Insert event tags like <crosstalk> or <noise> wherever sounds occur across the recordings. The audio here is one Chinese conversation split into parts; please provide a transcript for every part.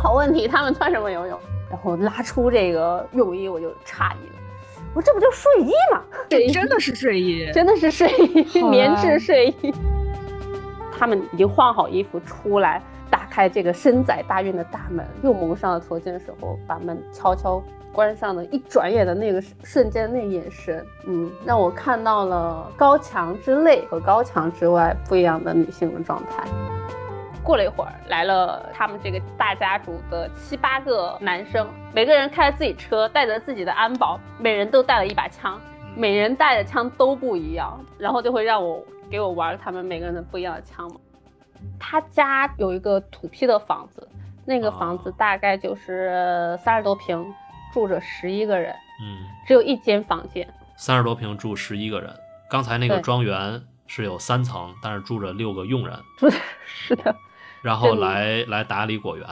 好问题，他们穿什么游泳？然后拉出这个泳衣，我就诧异了，我说这不就睡衣吗？这真的是睡衣，<laughs> 真的是睡衣，棉质睡衣。他们已经换好衣服出来，打开这个深载大院的大门，又蒙上了头巾的时候，把门悄悄关上的，一转眼的那个瞬间，那眼神，嗯，让我看到了高墙之内和高墙之外不一样的女性的状态。过了一会儿，来了他们这个大家族的七八个男生，每个人开着自己车，带着自己的安保，每人都带了一把枪，每人带的枪都不一样，然后就会让我给我玩他们每个人的不一样的枪嘛。他家有一个土坯的房子，那个房子大概就是三十多平，住着十一个人，嗯，只有一间房间，三十多平住十一个人。刚才那个庄园是有三层，但是住着六个佣人，是的。然后来来打理果园。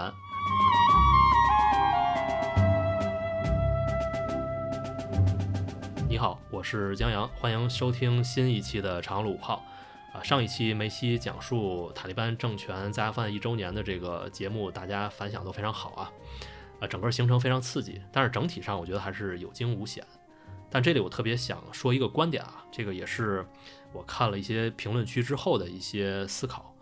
你好，我是江阳，欢迎收听新一期的长路炮。啊，上一期梅西讲述塔利班政权在阿富汗一周年的这个节目，大家反响都非常好啊。啊，整个行程非常刺激，但是整体上我觉得还是有惊无险。但这里我特别想说一个观点啊，这个也是我看了一些评论区之后的一些思考。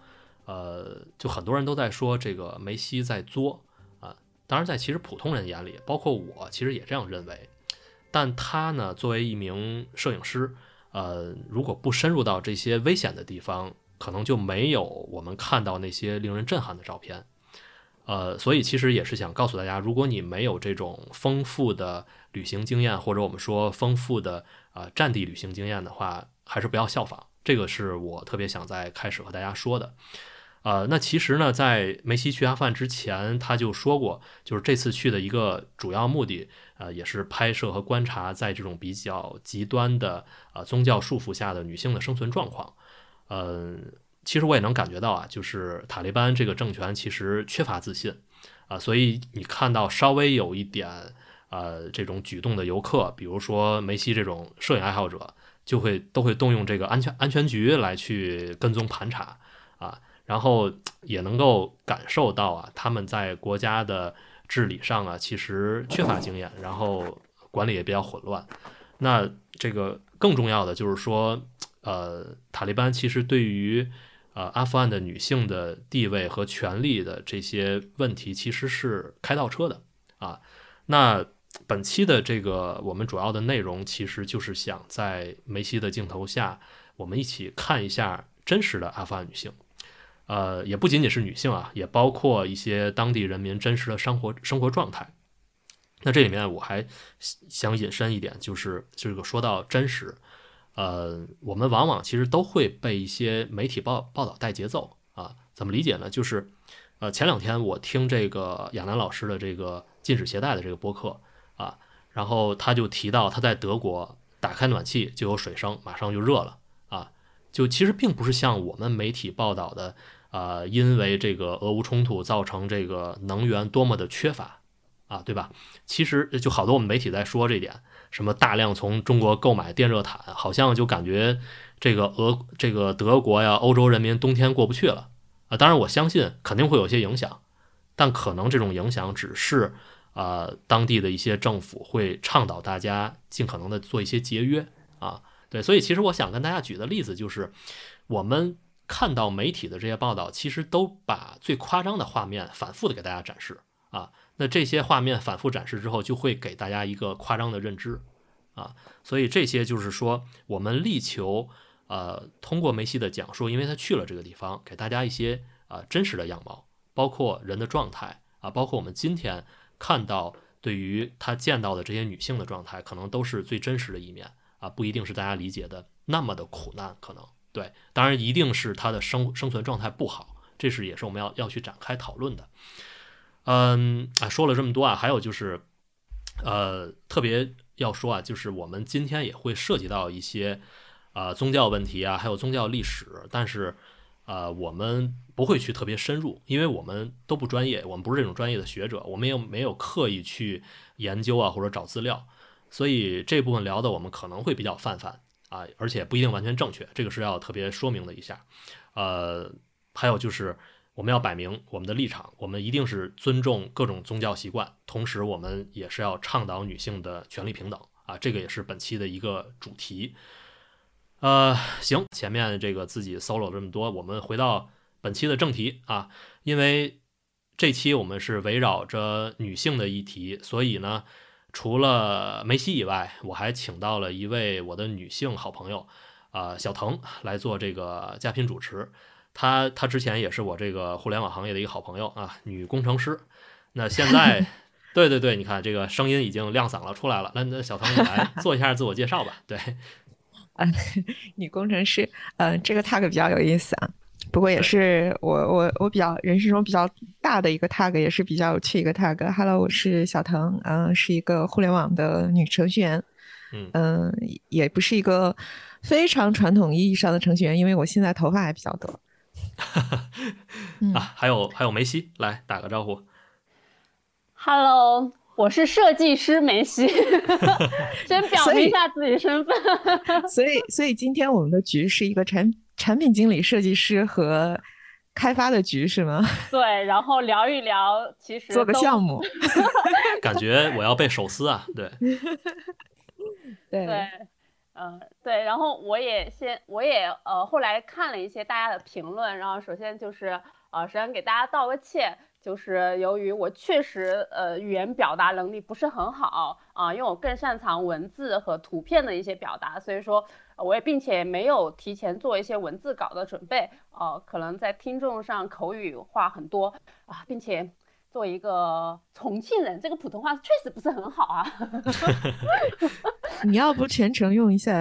呃，就很多人都在说这个梅西在作啊，当然在其实普通人眼里，包括我其实也这样认为。但他呢，作为一名摄影师，呃，如果不深入到这些危险的地方，可能就没有我们看到那些令人震撼的照片。呃，所以其实也是想告诉大家，如果你没有这种丰富的旅行经验，或者我们说丰富的啊战地旅行经验的话，还是不要效仿。这个是我特别想在开始和大家说的。呃，那其实呢，在梅西去阿富汗之前，他就说过，就是这次去的一个主要目的，呃，也是拍摄和观察在这种比较极端的呃宗教束缚下的女性的生存状况。嗯，其实我也能感觉到啊，就是塔利班这个政权其实缺乏自信啊，所以你看到稍微有一点呃这种举动的游客，比如说梅西这种摄影爱好者，就会都会动用这个安全安全局来去跟踪盘查啊。然后也能够感受到啊，他们在国家的治理上啊，其实缺乏经验，然后管理也比较混乱。那这个更重要的就是说，呃，塔利班其实对于呃阿富汗的女性的地位和权利的这些问题，其实是开倒车的啊。那本期的这个我们主要的内容，其实就是想在梅西的镜头下，我们一起看一下真实的阿富汗女性。呃，也不仅仅是女性啊，也包括一些当地人民真实的生活生活状态。那这里面我还想引申一点，就是这个说到真实，呃，我们往往其实都会被一些媒体报报道带节奏啊。怎么理解呢？就是呃，前两天我听这个亚楠老师的这个禁止携带的这个播客啊，然后他就提到他在德国打开暖气就有水声，马上就热了，就其实并不是像我们媒体报道的。啊，因为这个俄乌冲突造成这个能源多么的缺乏啊，对吧？其实就好多我们媒体在说这点，什么大量从中国购买电热毯，好像就感觉这个俄这个德国呀，欧洲人民冬天过不去了啊。当然，我相信肯定会有些影响，但可能这种影响只是呃当地的一些政府会倡导大家尽可能的做一些节约啊。对，所以其实我想跟大家举的例子就是我们。看到媒体的这些报道，其实都把最夸张的画面反复的给大家展示啊。那这些画面反复展示之后，就会给大家一个夸张的认知啊。所以这些就是说，我们力求呃通过梅西的讲述，因为他去了这个地方，给大家一些啊真实的样貌，包括人的状态啊，包括我们今天看到对于他见到的这些女性的状态，可能都是最真实的一面啊，不一定是大家理解的那么的苦难，可能。对，当然一定是他的生生存状态不好，这是也是我们要要去展开讨论的。嗯，啊，说了这么多啊，还有就是，呃，特别要说啊，就是我们今天也会涉及到一些啊宗教问题啊，还有宗教历史，但是啊，我们不会去特别深入，因为我们都不专业，我们不是这种专业的学者，我们又没有刻意去研究啊或者找资料，所以这部分聊的我们可能会比较泛泛。啊，而且不一定完全正确，这个是要特别说明的一下。呃，还有就是，我们要摆明我们的立场，我们一定是尊重各种宗教习惯，同时我们也是要倡导女性的权利平等啊，这个也是本期的一个主题。呃，行，前面这个自己 solo 这么多，我们回到本期的正题啊，因为这期我们是围绕着女性的议题，所以呢，除了梅西以外，我还请到了一位我的女性好朋友，啊，小腾来做这个嘉宾主持。她她之前也是我这个互联网行业的一个好朋友啊，女工程师。那现在，<laughs> 对对对，你看这个声音已经亮嗓了出来了。那那小腾你来做一下自我介绍吧。对，啊，<laughs> 女工程师，呃，这个 tag 比较有意思啊。不过也是我我我比较人生中比较大的一个 tag，也是比较有趣一个 tag。Hello，我是小腾，嗯，是一个互联网的女程序员。嗯嗯，也不是一个非常传统意义上的程序员，因为我现在头发还比较多。<laughs> 啊，还有还有梅西，来打个招呼。Hello，我是设计师梅西，<laughs> 先表明一下自己身份。<laughs> 所以，所以今天我们的局是一个产产品经理、设计师和开发的局，是吗？<laughs> 对，然后聊一聊，其实做个项目，<laughs> 感觉我要被手撕啊！对，<laughs> 对对。嗯，对，然后我也先，我也呃，后来看了一些大家的评论，然后首先就是呃，首先给大家道个歉，就是由于我确实呃语言表达能力不是很好啊，因为我更擅长文字和图片的一些表达，所以说我也并且没有提前做一些文字稿的准备，呃，可能在听众上口语化很多啊，并且。做一个重庆人，这个普通话确实不是很好啊。你要不全程用一下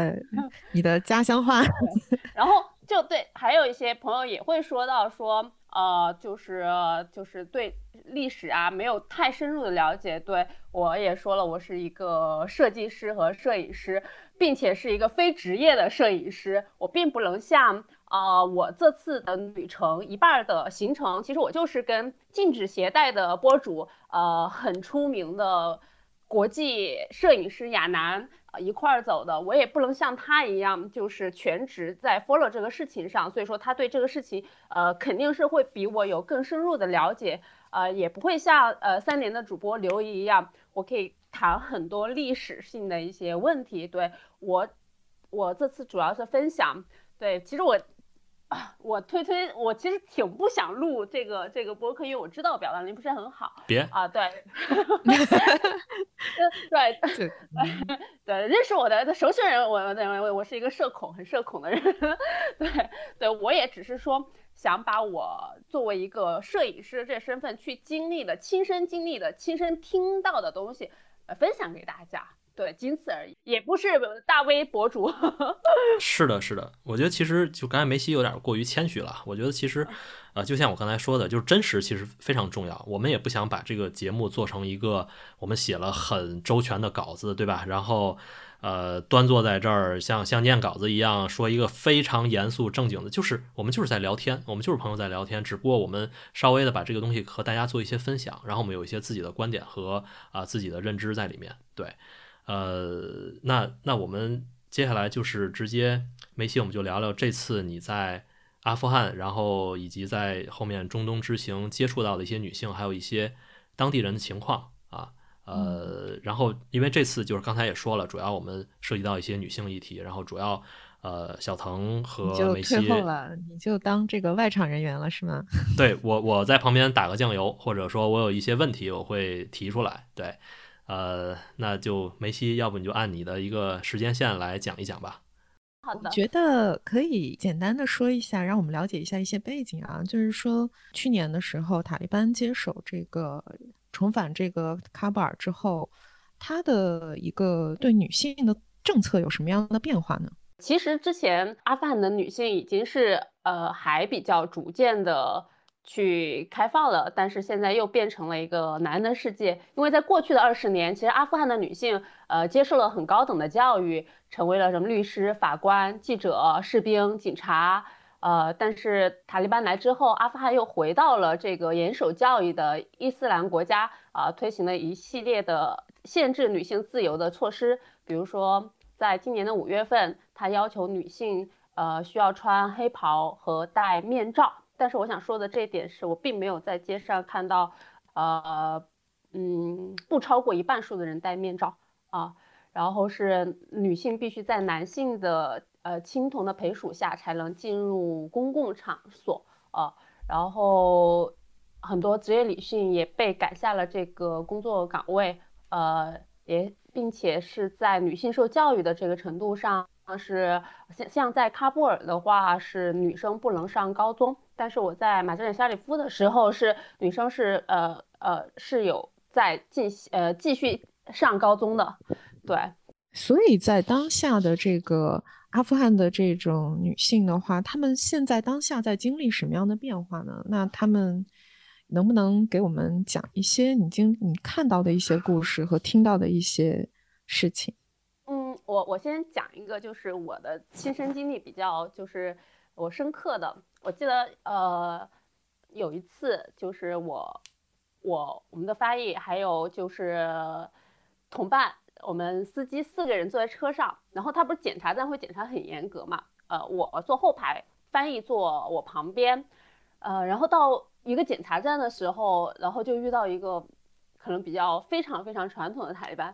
你的家乡话？<laughs> 然后就对，还有一些朋友也会说到说，呃，就是就是对历史啊没有太深入的了解。对我也说了，我是一个设计师和摄影师，并且是一个非职业的摄影师，我并不能像。啊，我这次的旅程一半的行程，其实我就是跟禁止携带的博主，呃，很出名的国际摄影师亚楠一块儿走的。我也不能像他一样，就是全职在 follow 这个事情上，所以说他对这个事情，呃，肯定是会比我有更深入的了解，呃，也不会像呃三联的主播刘怡一样，我可以谈很多历史性的一些问题。对我，我这次主要是分享，对，其实我。我推推，我其实挺不想录这个这个播客，因为我知道我表达能力不是很好。别啊，对，<laughs> 对 <laughs> 对，认识我的熟悉人，我我我是一个社恐，很社恐的人。<laughs> 对对，我也只是说想把我作为一个摄影师这身份去经历的、亲身经历的、亲身听到的东西，呃，分享给大家。对，仅此而已，也不是大 V 博主。<laughs> 是的，是的，我觉得其实就刚才梅西有点过于谦虚了。我觉得其实，呃，就像我刚才说的，就是真实其实非常重要。我们也不想把这个节目做成一个我们写了很周全的稿子，对吧？然后，呃，端坐在这儿像像念稿子一样说一个非常严肃正经的，就是我们就是在聊天，我们就是朋友在聊天，只不过我们稍微的把这个东西和大家做一些分享，然后我们有一些自己的观点和啊自己的认知在里面，对。呃，那那我们接下来就是直接梅西，我们就聊聊这次你在阿富汗，然后以及在后面中东之行接触到的一些女性，还有一些当地人的情况啊。呃，然后因为这次就是刚才也说了，主要我们涉及到一些女性议题，然后主要呃小腾和梅西退后了，你就当这个外场人员了是吗？对我我在旁边打个酱油，或者说我有一些问题我会提出来，对。呃，那就梅西，要不你就按你的一个时间线来讲一讲吧。好的，觉得可以简单的说一下，让我们了解一下一些背景啊。就是说，去年的时候，塔利班接手这个重返这个喀布尔之后，他的一个对女性的政策有什么样的变化呢？其实之前阿富汗的女性已经是呃还比较逐渐的。去开放了，但是现在又变成了一个男人的世界。因为在过去的二十年，其实阿富汗的女性，呃，接受了很高等的教育，成为了什么律师、法官、记者、士兵、警察，呃，但是塔利班来之后，阿富汗又回到了这个严守教育的伊斯兰国家，啊，推行了一系列的限制女性自由的措施，比如说，在今年的五月份，他要求女性，呃，需要穿黑袍和戴面罩。但是我想说的这一点是我并没有在街上看到，呃，嗯，不超过一半数的人戴面罩啊。然后是女性必须在男性的呃青铜的陪属下才能进入公共场所啊。然后很多职业女性也被赶下了这个工作岗位，呃，也并且是在女性受教育的这个程度上。是像像在喀布尔的话，是女生不能上高中，但是我在马扎里沙里夫的时候，是女生是呃呃是有在进呃继续上高中的，对。所以在当下的这个阿富汗的这种女性的话，她们现在当下在经历什么样的变化呢？那她们能不能给我们讲一些你经你看到的一些故事和听到的一些事情？嗯我我先讲一个，就是我的亲身经历比较就是我深刻的。我记得呃有一次，就是我我我们的翻译还有就是同伴，我们司机四个人坐在车上，然后他不是检查站会检查很严格嘛？呃，我坐后排，翻译坐我旁边，呃，然后到一个检查站的时候，然后就遇到一个可能比较非常非常传统的塔利班，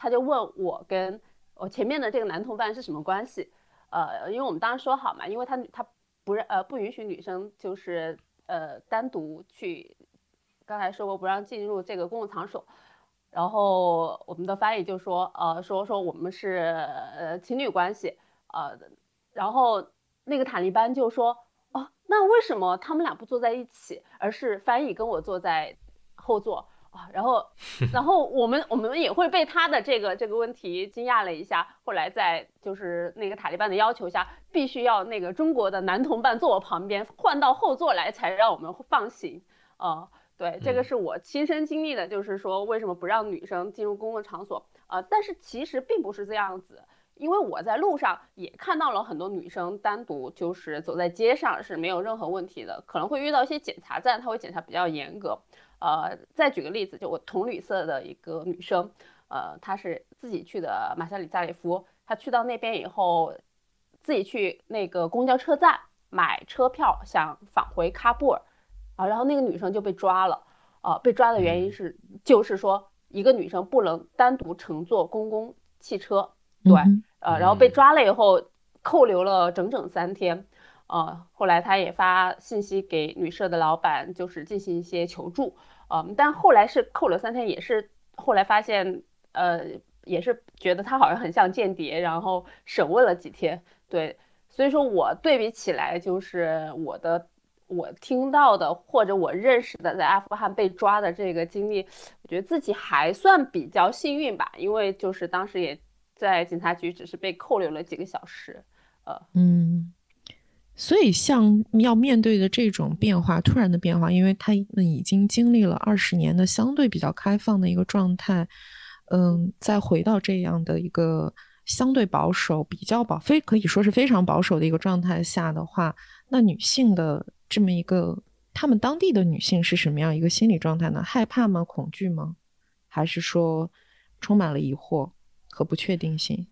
他就问我跟。我前面的这个男同伴是什么关系？呃，因为我们当时说好嘛，因为他他不让呃不允许女生就是呃单独去，刚才说过不让进入这个公共场所，然后我们的翻译就说呃说说我们是呃情侣关系，呃，然后那个塔利班就说哦那为什么他们俩不坐在一起，而是翻译跟我坐在后座？啊，然后，然后我们我们也会被他的这个这个问题惊讶了一下。后来在就是那个塔利班的要求下，必须要那个中国的男同伴坐我旁边，换到后座来才让我们放行。啊，对，这个是我亲身经历的，就是说为什么不让女生进入公共场所啊？但是其实并不是这样子，因为我在路上也看到了很多女生单独就是走在街上是没有任何问题的，可能会遇到一些检查站，他会检查比较严格。呃，再举个例子，就我同旅社的一个女生，呃，她是自己去的马沙里加里夫，她去到那边以后，自己去那个公交车站买车票，想返回喀布尔，啊，然后那个女生就被抓了，呃，被抓的原因是，就是说一个女生不能单独乘坐公共汽车，对，呃，然后被抓了以后，扣留了整整三天，呃，后来他也发信息给旅社的老板，就是进行一些求助。嗯，但后来是扣了三天，也是后来发现，呃，也是觉得他好像很像间谍，然后审问了几天。对，所以说我对比起来，就是我的我听到的或者我认识的在阿富汗被抓的这个经历，我觉得自己还算比较幸运吧，因为就是当时也在警察局，只是被扣留了几个小时。呃，嗯。所以，像要面对的这种变化，突然的变化，因为他们已经经历了二十年的相对比较开放的一个状态，嗯，再回到这样的一个相对保守、比较保非可以说是非常保守的一个状态下的话，那女性的这么一个，她们当地的女性是什么样一个心理状态呢？害怕吗？恐惧吗？还是说充满了疑惑和不确定性？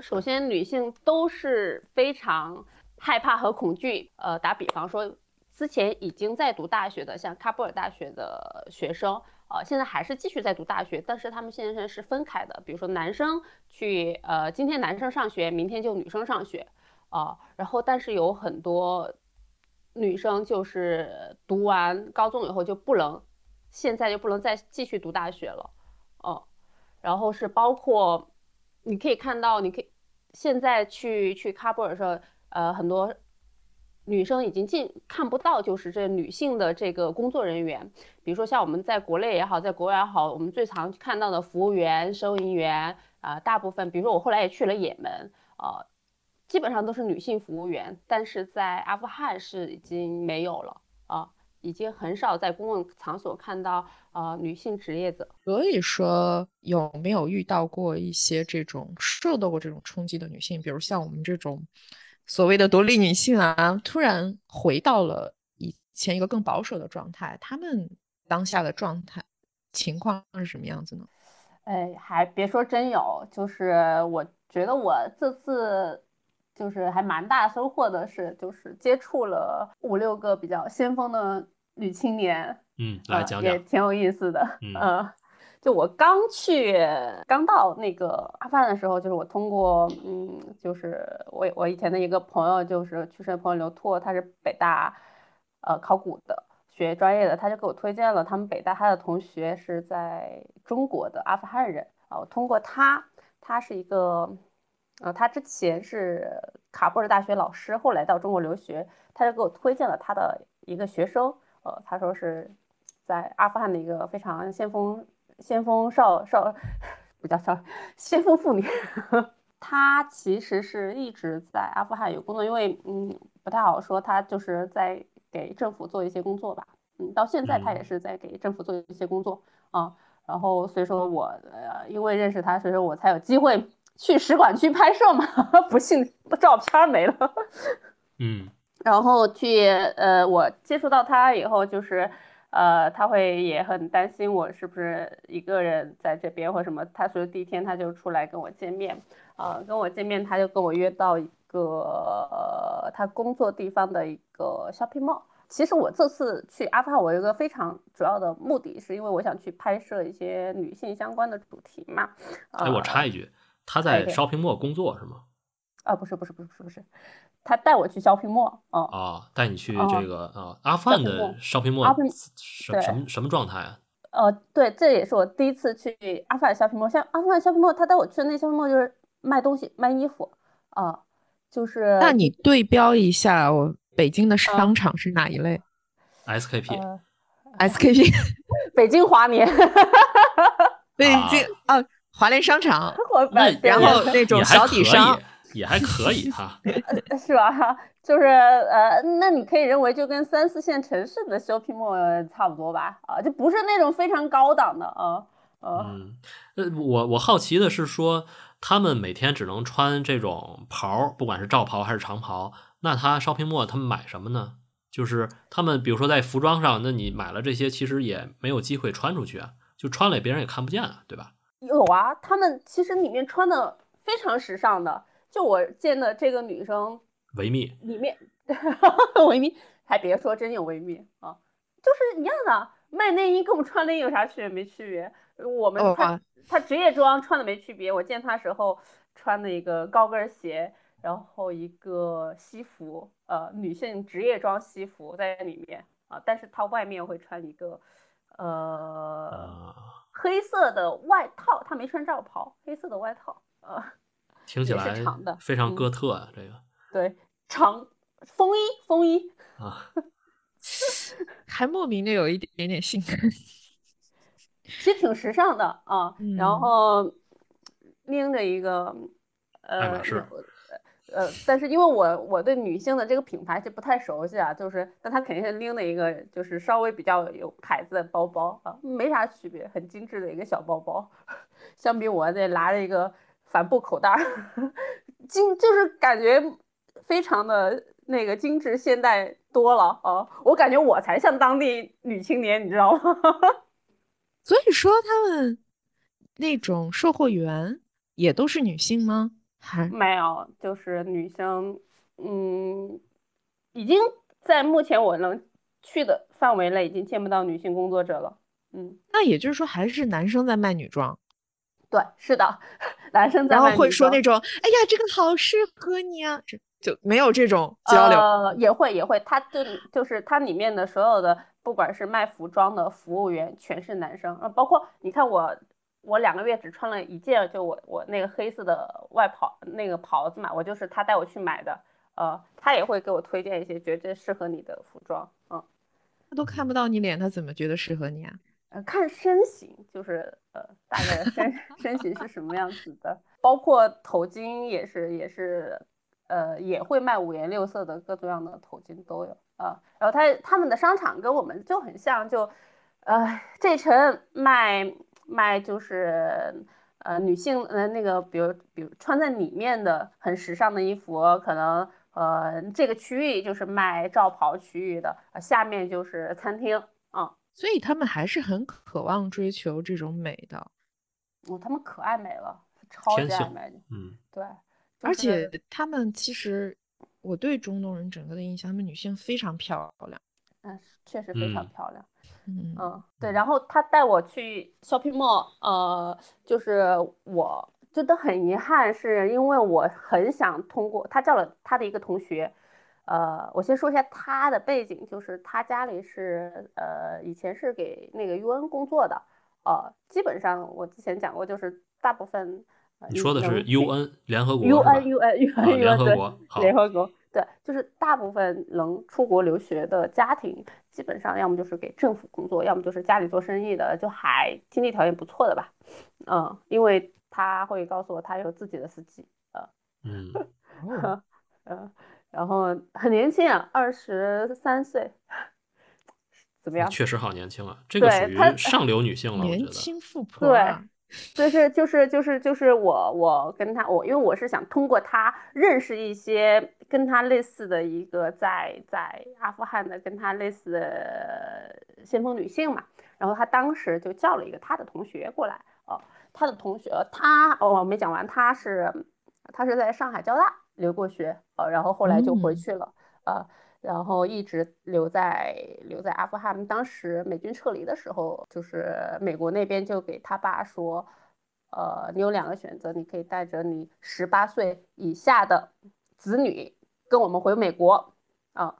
首先，女性都是非常。害怕和恐惧，呃，打比方说，之前已经在读大学的，像喀布尔大学的学生，呃，现在还是继续在读大学，但是他们现在是分开的，比如说男生去，呃，今天男生上学，明天就女生上学，啊，然后但是有很多女生就是读完高中以后就不能，现在就不能再继续读大学了，哦，然后是包括你可以看到，你可以现在去去喀布尔的时候。呃，很多女生已经进看不到，就是这女性的这个工作人员，比如说像我们在国内也好，在国外也好，我们最常看到的服务员、收银员啊，大部分，比如说我后来也去了也门，呃，基本上都是女性服务员，但是在阿富汗是已经没有了啊，已经很少在公共场所看到呃女性职业者。所以说，有没有遇到过一些这种受到过这种冲击的女性，比如像我们这种？所谓的独立女性啊，突然回到了以前一个更保守的状态，她们当下的状态情况是什么样子呢？哎，还别说真有，就是我觉得我这次就是还蛮大收获的是，就是接触了五六个比较先锋的女青年，嗯，来讲讲，也挺有意思的。嗯，呃，就我刚去刚到那个阿富汗的时候，就是我通过，嗯，就是我我以前的一个朋友，就是去世的朋友刘拓，他是北大呃考古的学专业的，他就给我推荐了他们北大他的同学是在中国的阿富汗人啊，我通过他，他是一个。呃，他之前是卡布尔大学老师，后来到中国留学，他就给我推荐了他的一个学生，呃，他说是在阿富汗的一个非常先锋先锋少少，不叫少先锋妇女，<laughs> 她其实是一直在阿富汗有工作，因为嗯不太好说，她就是在给政府做一些工作吧，嗯，到现在她也是在给政府做一些工作啊，然后所以说我呃因为认识她，所以说我才有机会。去使馆区拍摄嘛，<laughs> 不幸照片没了。嗯，然后去呃，我接触到她以后，就是呃，他会也很担心我是不是一个人在这边或什么。他说第一天他就出来跟我见面，啊，跟我见面他就跟我约到一个他工作地方的一个 shopping mall。其实我这次去阿富汗，我有一个非常主要的目的是因为我想去拍摄一些女性相关的主题嘛。哎，我插一句。他在 shopping mall 工作是吗？啊，不是不是不是不是不是，他带我去 shopping mall 啊啊，带你去这个啊阿富汗的 shopping mall，什什么什么状态啊？呃，对，这也是我第一次去阿富汗 shopping mall，像阿富汗 shopping mall，他带我去的那 shopping mall 就是卖东西卖衣服啊，就是那你对标一下，我北京的商场是哪一类？SKP，SKP，<laughs> 北京华联，<laughs> 北京啊。华联商场，<laughs> 然后那种小底商也还可以哈，<laughs> 是吧？就是呃，那你可以认为就跟三四线城市的 shopping mall 差不多吧？啊，就不是那种非常高档的啊。嗯，呃，我我好奇的是说，他们每天只能穿这种袍，不管是罩袍还是长袍，那他 shopping mall 他们买什么呢？就是他们比如说在服装上，那你买了这些，其实也没有机会穿出去啊，就穿了别人也看不见啊，对吧？有啊，他们其实里面穿的非常时尚的，就我见的这个女生，维密里面，<laughs> 维密还别说，真有维密啊，就是一样的，卖内衣跟我们穿内衣有啥区别？没区别。我们他他职业装穿的没区别，我见她时候穿的一个高跟鞋，然后一个西服，呃，女性职业装西服在里面啊，但是她外面会穿一个，呃。黑色的外套，她没穿罩袍，黑色的外套，呃，听起来长的，非常哥特啊，这个。对，长风衣，风衣啊，<laughs> 还莫名的有一点点性感，其实挺时尚的啊，然后拎着一个呃。是呃，但是因为我我对女性的这个品牌是不太熟悉啊，就是那她肯定是拎的一个就是稍微比较有牌子的包包啊，没啥区别，很精致的一个小包包，<laughs> 相比我这拿着一个帆布口袋，精就是感觉非常的那个精致现代多了啊，我感觉我才像当地女青年，你知道吗？<laughs> 所以说他们那种售货员也都是女性吗？还没有，就是女生，嗯，已经在目前我能去的范围内，已经见不到女性工作者了。嗯，那也就是说，还是男生在卖女装。对，是的，<laughs> 男生在然后会说那种，哎呀，这个好适合你啊，这就没有这种交流。呃，也会也会，他就就是他里面的所有的，不管是卖服装的服务员，全是男生啊，包括你看我。我两个月只穿了一件，就我我那个黑色的外袍那个袍子嘛，我就是他带我去买的，呃，他也会给我推荐一些觉得适合你的服装，嗯，他都看不到你脸，他怎么觉得适合你啊？呃，看身形，就是呃，大概身身形是什么样子的，包括头巾也是也是，呃，也会卖五颜六色的各种各样的头巾都有啊，然后他他们的商场跟我们就很像，就呃这层卖。卖就是呃女性呃那个比如比如穿在里面的很时尚的衣服，可能呃这个区域就是卖罩袍区域的，下面就是餐厅啊，所以他们还是很渴望追求这种美的，哦，他们可爱美了，超级爱美，嗯，对，而且他们其实，我对中东人整个的印象，他们女性非常漂亮，嗯，确实非常漂亮。嗯嗯，对，然后他带我去 shopping mall，呃，就是我真的很遗憾，是因为我很想通过他叫了他的一个同学，呃，我先说一下他的背景，就是他家里是呃以前是给那个 UN 工作的，呃，基本上我之前讲过，就是大部分你说的是 UN 联合国 UN UN UN 联合国联合国。对，就是大部分能出国留学的家庭，基本上要么就是给政府工作，要么就是家里做生意的，就还经济条件不错的吧。嗯，因为他会告诉我他有自己的司机。呃，<laughs> 嗯，嗯，然后很年轻啊，二十三岁，怎么样？确实好年轻啊，这个属于上流女性了，年轻富婆。对。就是就是就是就是我我跟他我因为我是想通过他认识一些跟他类似的一个在在阿富汗的跟他类似的先锋女性嘛，然后他当时就叫了一个他的同学过来哦，他的同学他哦没讲完，他是他是在上海交大留过学呃，然后后来就回去了呃。然后一直留在留在阿富汗。当时美军撤离的时候，就是美国那边就给他爸说，呃，你有两个选择，你可以带着你十八岁以下的子女跟我们回美国啊。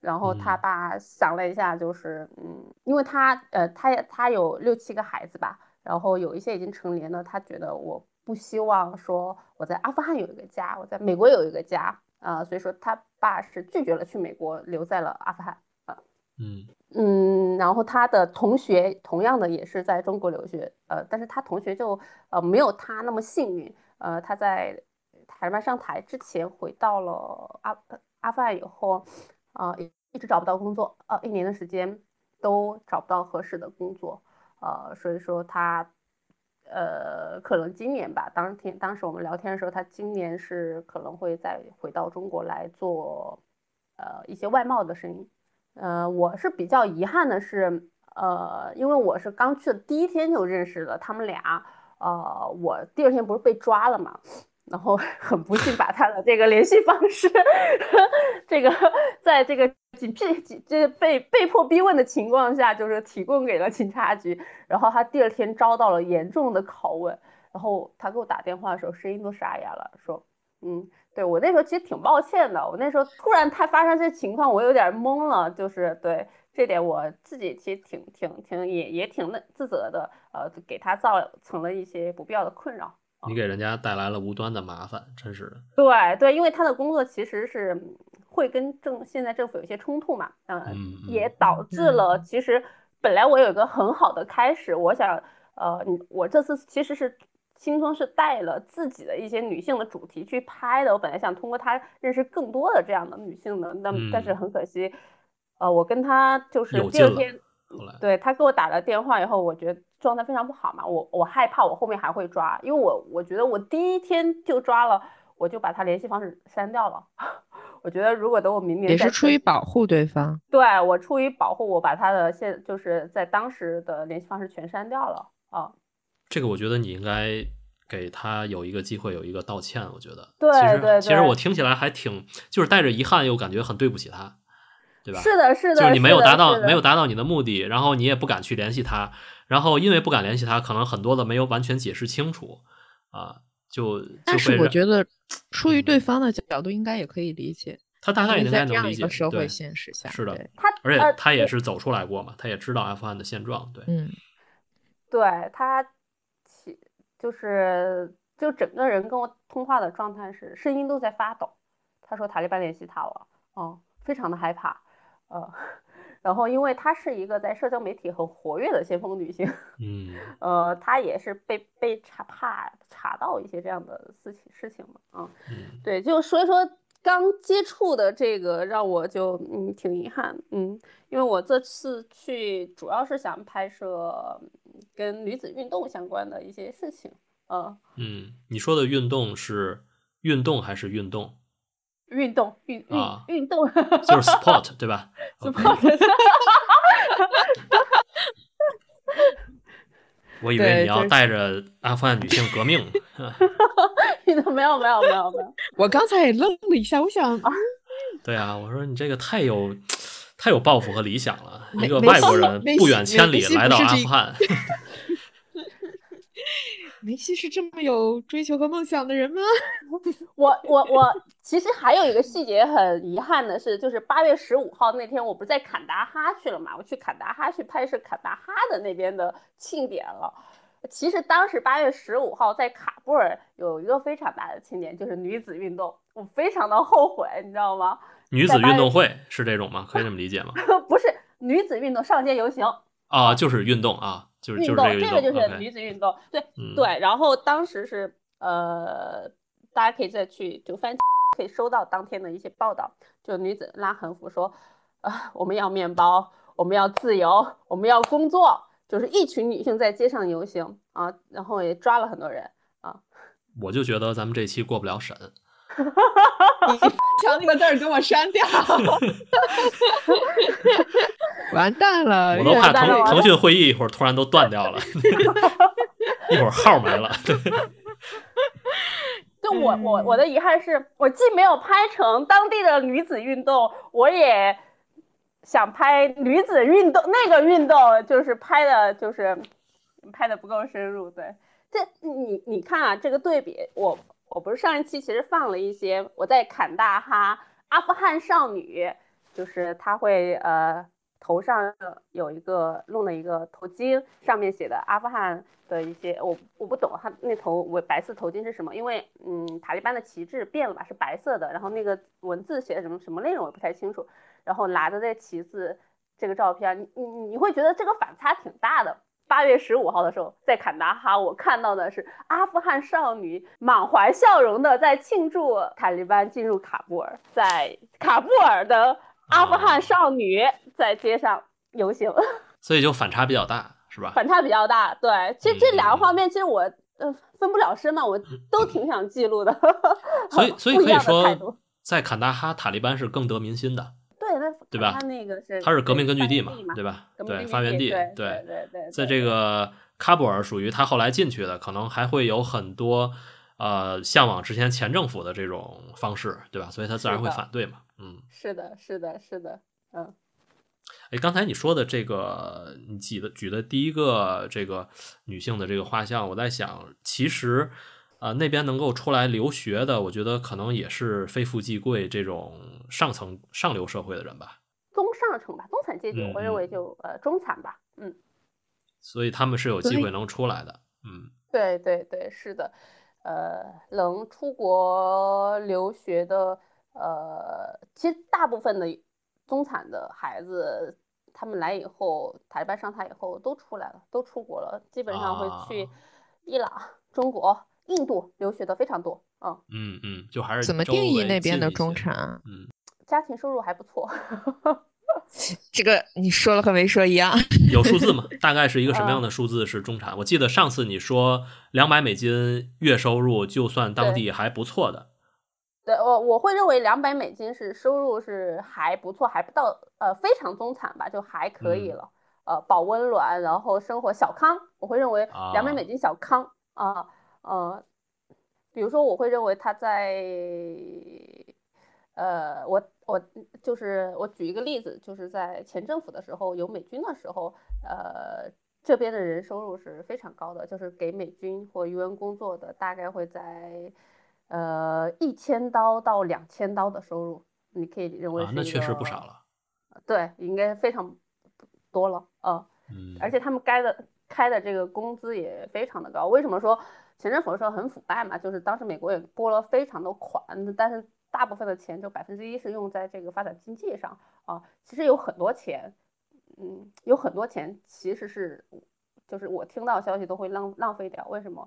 然后他爸想了一下，就是嗯，因为他呃，他他有六七个孩子吧，然后有一些已经成年了，他觉得我不希望说我在阿富汗有一个家，我在美国有一个家。啊，所以说他爸是拒绝了去美国，留在了阿富汗。啊，嗯嗯，然后他的同学同样的也是在中国留学，呃，但是他同学就呃没有他那么幸运，呃，他在台湾上台之前回到了阿阿富汗以后，啊，一直找不到工作，呃，一年的时间都找不到合适的工作，呃，所以说他。呃，可能今年吧。当天当时我们聊天的时候，他今年是可能会再回到中国来做，呃，一些外贸的生意。呃，我是比较遗憾的是，呃，因为我是刚去的第一天就认识了他们俩，呃，我第二天不是被抓了嘛。然后 <laughs> 很不幸把他的这个联系方式，<laughs> 这个在这个警批警这被被迫逼问的情况下，就是提供给了警察局。然后他第二天遭到了严重的拷问，然后他给我打电话的时候声音都沙哑了，说：“嗯，对我那时候其实挺抱歉的，我那时候突然他发生这情况，我有点懵了，就是对这点我自己其实挺挺挺也也挺那自责的，呃，给他造成了一些不必要的困扰。”你给人家带来了无端的麻烦，真是的。对对，因为他的工作其实是会跟政现在政府有些冲突嘛，嗯，也导致了其实本来我有一个很好的开始，我想，呃，我这次其实是心中是带了自己的一些女性的主题去拍的，我本来想通过他认识更多的这样的女性的，那但是很可惜，呃，我跟他就是第二天。对他给我打了电话以后，我觉得状态非常不好嘛，我我害怕我后面还会抓，因为我我觉得我第一天就抓了，我就把他联系方式删掉了。<laughs> 我觉得如果等我明年也是出于保护对方，对我出于保护，我把他的现就是在当时的联系方式全删掉了啊。这个我觉得你应该给他有一个机会，有一个道歉。我觉得对对对，其实我听起来还挺就是带着遗憾，又感觉很对不起他。对吧？是的，是的，就是你没有达到，没有达到你的目的，然后你也不敢去联系他，然后因为不敢联系他，可能很多的没有完全解释清楚啊，就。但是我觉得，<tsk> 出于对方的角度，应该也可以理解。他大概应该能理解。社会现实下，是的，他而且他也是走出来过嘛，他也知道阿富汗的现状，对，嗯，对他，其就是就整个人跟我通话的状态是声音都在发抖。他说塔利班联系他了，哦，非常的害怕。呃，<laughs> 然后因为她是一个在社交媒体很活跃的先锋女性，嗯，<laughs> 呃，她也是被被查怕查到一些这样的事情事情嘛，啊，对，就所以说刚接触的这个让我就嗯挺遗憾，嗯，因为我这次去主要是想拍摄跟女子运动相关的一些事情，呃，嗯，你说的运动是运动还是运动？运动运运运动就是 sport 对吧？<laughs> sport，<laughs> 我以为你要带着阿富汗女性革命。运动没有没有没有没有，<laughs> 我刚才也愣了一下，我想，对啊，我说你这个太有太有抱负和理想了，一个外国人不远千里来到阿富汗，梅西是这么有追求和梦想的人吗？<laughs> 我我我其实还有一个细节很遗憾的是，就是八月十五号那天，我不是在坎达哈去了嘛？我去坎达哈去拍摄坎达哈的那边的庆典了。其实当时八月十五号在卡布尔有一个非常大的庆典，就是女子运动，我非常的后悔，你知道吗？女子运动会是这种吗？可以这么理解吗？<laughs> 不是女子运动上街游行，啊，就是运动啊，就是运动，这个就是女子运动，对嗯对。然后当时是呃，大家可以再去就翻可以收到当天的一些报道，就女子拉横幅说，啊、我们要面包，我们要自由，我们要工作，就是一群女性在街上游行啊，然后也抓了很多人啊。我就觉得咱们这期过不了审。抢 <laughs> 那个字儿给我删掉，<laughs> 完蛋了！我都怕腾腾讯会议一会儿突然都断掉了，<laughs> 一会儿号没了。对，就我我我的遗憾是我既没有拍成当地的女子运动，我也想拍女子运动那个运动，就是拍的就是拍的不够深入。对，这你你看啊，这个对比，我我不是上一期其实放了一些我在坎大哈阿富汗少女，就是她会呃头上有一个弄了一个头巾，上面写的阿富汗的一些，我我不懂它那头我白色头巾是什么，因为嗯塔利班的旗帜变了吧，是白色的，然后那个文字写的什么什么内容我不太清楚，然后拿着这旗子这个照片，你你你会觉得这个反差挺大的。八月十五号的时候，在坎达哈，我看到的是阿富汗少女满怀笑容的在庆祝塔利班进入卡布尔，在卡布尔的阿富汗少女在街上游行，<laughs> 所以就反差比较大，是吧？反差比较大。对，其实这两个嗯画面，其实我呃分不了身嘛，我都挺想记录的。所以 <laughs> 所以可以说，在坎达哈，塔利班是更得民心的，对，吧他那个是他是革命根据地嘛，对吧？对，发源地，对对。对对，在这个喀布尔属于他后来进去的，可能还会有很多呃向往之前前政府的这种方式，对吧？所以他自然会反对嘛。嗯，是的，是的，是的，嗯。哎，刚才你说的这个，你举的举的第一个这个女性的这个画像，我在想，其实啊、呃那边能够出来留学的，我觉得可能也是非富即贵这种上层上流社会的人吧。中上层吧，中产阶级，嗯我认为嗯。就呃中产吧，嗯，所以他们是有机会能出来的。嗯。对对对，是的，呃，能出国留学的，呃，其实大部分的中产的孩子，他们来以后，塔利班上台以后都出来了，都出国了，基本上会去啊。伊朗、中国、印度留学的非常多，嗯，嗯嗯，就还是怎么定义那边的？中产啊？嗯，家庭收入还不错，<laughs> 这个你说了和没说一样。<laughs> 有数字吗？大概是一个什么样嗯的数字是中产？我记得上次你说两百美金月收入，就算当地还不错的。对我我会认为两百美金是收入是还不错，还不到呃非常中产吧，就还可以嗯了。呃，保温暖，然后生活小康，我会认为两百啊美金小康啊呃，比如说我会认为他在呃我我就是我举一个例子，就是在前政府的时候有美军的时候，呃。这边的人收入是非常高的，就是给美军或 UN 工作的，大概会在呃一千刀到两千刀的收入，你可以认为啊，那确实不少了。对，应该非常多了，嗯，嗯，而且他们该的开的这个工资也非常的高。为什么说前政府的时候很腐败嘛？就是当时美国也拨了非常多款，但是大部分的钱就百分之一是用在这个发展经济上啊。其实有很多钱，嗯，有很多钱其实是，就是我听到消息都会浪浪费掉。为什么？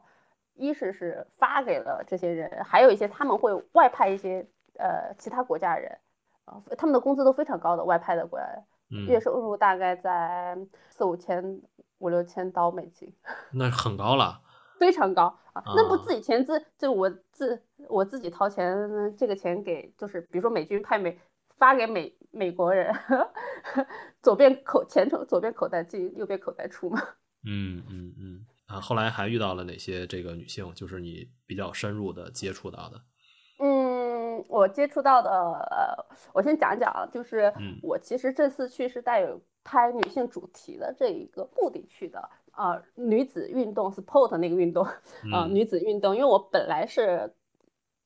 一是是发给了这些人，还有一些他们会外派一些呃其他国家人，啊、他们的工资都非常高的，外派的过来，月嗯，收入大概在四五千、五六千刀美金，那很高了。非常高啊！那不啊自己钱自就我自我自己掏钱，这个钱给就是比如说美军派美发给美美国人，<laughs> 左边口钱从左边口袋进，右边口袋出嘛。<laughs> 嗯嗯嗯，啊，后来还遇到了哪些这个女性，就是你比较深入的接触到的？嗯，我接触到的，呃，我先讲讲啊，就是嗯我其实这次去是带有拍女性主题的这一个目的去的，呃，女子运动 sport 那个运动，呃，嗯。女子运动，因为我本来是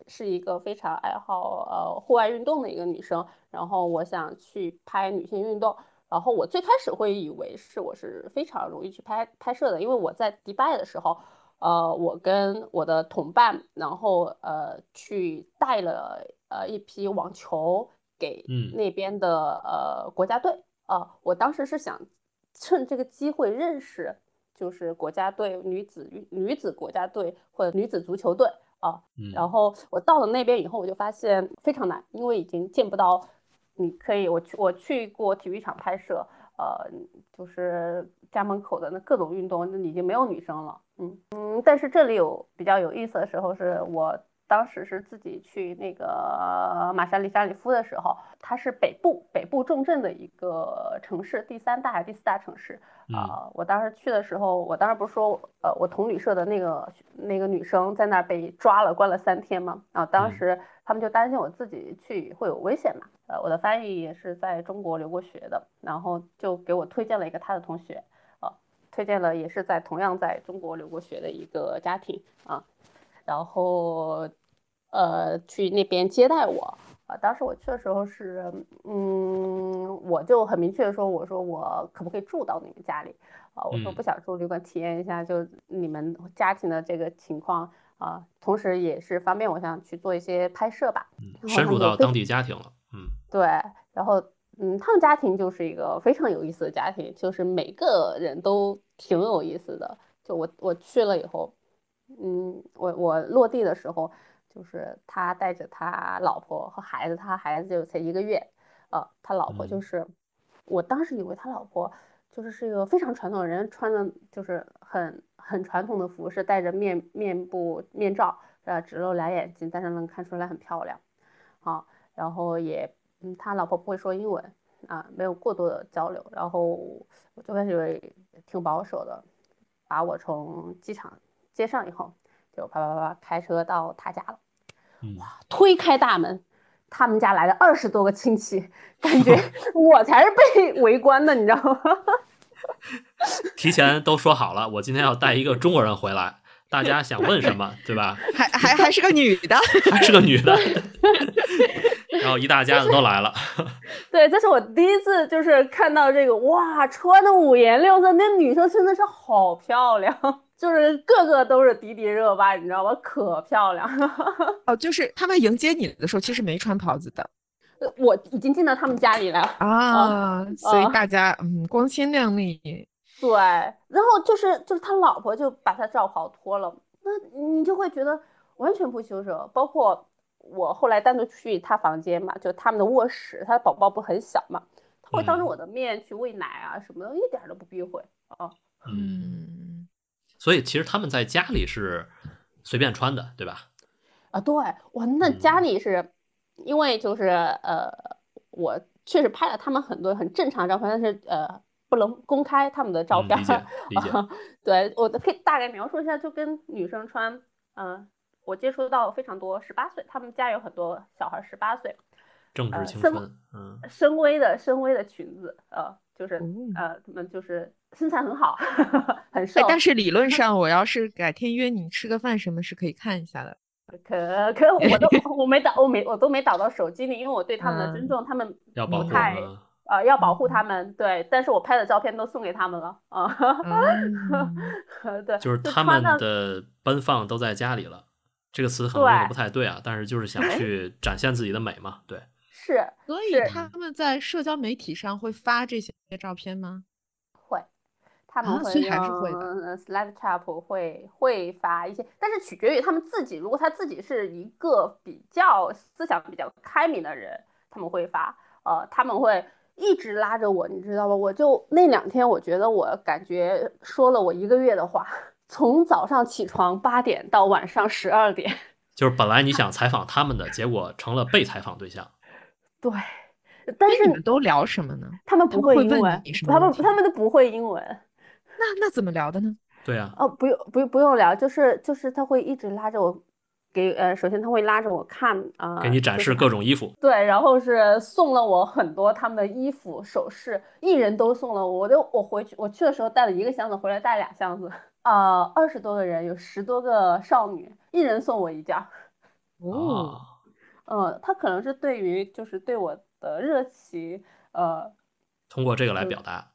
是一个非常爱好呃户外运动的一个女生，然后我想去拍女性运动，然后我最开始会以为是我是非常容易去拍拍摄的，因为我在迪拜的时候，呃，我跟我的同伴，然后呃去带了呃一批网球给嗯。那边的呃国家队，呃，我当时是想趁这个机会认识，就是国家队女子女子国家队或者女子足球队啊，嗯，然后我到了那边以后，我就发现非常难，因为已经见不到。你可以，我去我去过体育场拍摄，呃，就是家门口的那各种运动，那已经没有女生了。嗯嗯，但是这里有比较有意思的时候，是我当时是自己去那个马山里沙里夫的时候，它是北部北部重镇的一个城市，第三大还是第四大城市。嗯啊、我当时去的时候，我当时不是说，呃，我同旅社的那个那个女生在那儿被抓了，关了三天嘛。啊，当嗯时他们就担心我自己去会有危险嘛。呃，我的翻译也是在中国留过学的，然后就给我推荐了一个他的同学，啊，推荐了也是在同样在中国留过学的一个家庭啊，然后呃去那边接待我。啊，当时我去的时候是，嗯，我就很明确的说，我说我可不可以住到你们家里？啊，我说嗯不想住旅馆，体验一下就你们家庭的这个情况啊，同时也是方便我想去做一些拍摄吧。深入到当地家庭了。嗯对，然后嗯，他们家庭就是一个非常有意思的家庭，就是每个人都挺有意思的。就我我去了以后，嗯，我我落地的时候，就是他带着他老婆和孩子，他孩子就才一个月，呃，他老婆就嗯。是，我当时以为他老婆就是是一个非常传统的人，穿的就是很很传统的服饰，戴着面面部面罩，呃，只露俩眼睛，但是能看出来很漂亮，啊，然后也，嗯，他老婆不会说英文啊，没有过多的交流，然后我最开始以为挺保守的，把我从机场接上以后，就啪啪啪啪开车到他家了。哇，推开大门，他们家来了二十多个亲戚，感觉 <laughs> 我才是被围观的，你知道吗？<laughs> 提前都说好了，我今天要带一个中国人回来，大家想问什么，对吧？还还还是个女的，还是个女的，<laughs> 然后一大家子都来了。对，这是我第一次就是看到这个，哇，穿的五颜六色，那女生真的是好漂亮，就是个个都是迪丽热巴，你知道吗？可漂亮。<laughs> 哦，就是他们迎接你的时候，其实没穿袍子的我已经进到他们家里来了。啊，所以啊大家嗯光鲜亮丽，对，然后就是就是他老婆就把他罩袍脱了，那你就会觉得完全不羞涩。包括我后来单独去他房间嘛，就他们的卧室，他的宝宝不很小嘛，他会当着嗯我的面去喂奶啊什么的，一点儿都不避讳啊。嗯，嗯，所以其实他们在家里是随便穿的，对吧？啊，对，哇，那家嗯里是，因为就是呃，我确实拍了他们很多很正常的照片，但是呃，不能公开他们的照片嗯理解儿。理解啊，<laughs> 对，我可以大概描述一下，就跟女生穿，嗯、我接触到非常多十八岁，他们家有很多小孩十八岁，正值青春，嗯深 V 的深 V 的裙子，呃，就是哦呃，他们就是身材很好，<laughs> 很瘦哎，，但是理论 <laughs> 上，我要是改天约你吃个饭，什么是可以看一下的。可可我都我没导我没我都没导到手机里，因为我对他们的尊嗯重，他们要保护不太嗯呃要保护嗯他们，对，但是我拍的照片都送给他们了啊，嗯 <laughs> 对，就是他们的奔放都在家里了。这个词可能用的不太对啊，但是就是想去展现自己的美嘛。对，是所以他们在社交媒体上会发这些照片吗？会，他们会啊所以还是会会会发一些，但是取决于他们自己。如果他自己是一个比较思想比较开明的人，他们会发，呃，他们会一直拉着我，你知道吗？我就那两天，我觉得我感觉说了我一个月的话，从早上起床八点到晚上十二点，<laughs> 就是本来你想采访他们的，结果成了被采访对象。<laughs> 对，但是你们都聊什么呢？他们不会英文他们他们都不会英文。那那怎么聊的呢？对啊、哦，不用不用不用聊，就是就是他会一直拉着我给呃，首先他会拉着我看啊，给你展示各种衣服。对，然后是送了我很多他们的衣服、首饰，一人都送了我。我就我回去我去的时候带了一个箱子，回来带俩箱子。呃，<laughs> 二十多个人，有十多个少女，一人送我一件儿。哦，呃，他可能是对于就是对我的热情，呃，通过这个来嗯表达。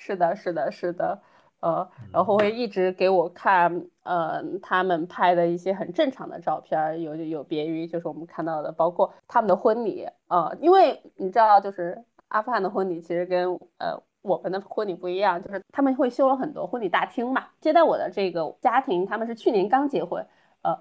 是的，是的，是的，呃，然嗯后会一直给我看，呃，他们拍的一些很正常的照片，有有别于就是我们看到的，包括他们的婚礼，呃，因为你知道，就是阿富汗的婚礼其实跟呃我们的婚礼不一样，就是他们会修了很多婚礼大厅嘛。接待我的这个家庭，他们是去年刚结婚，呃，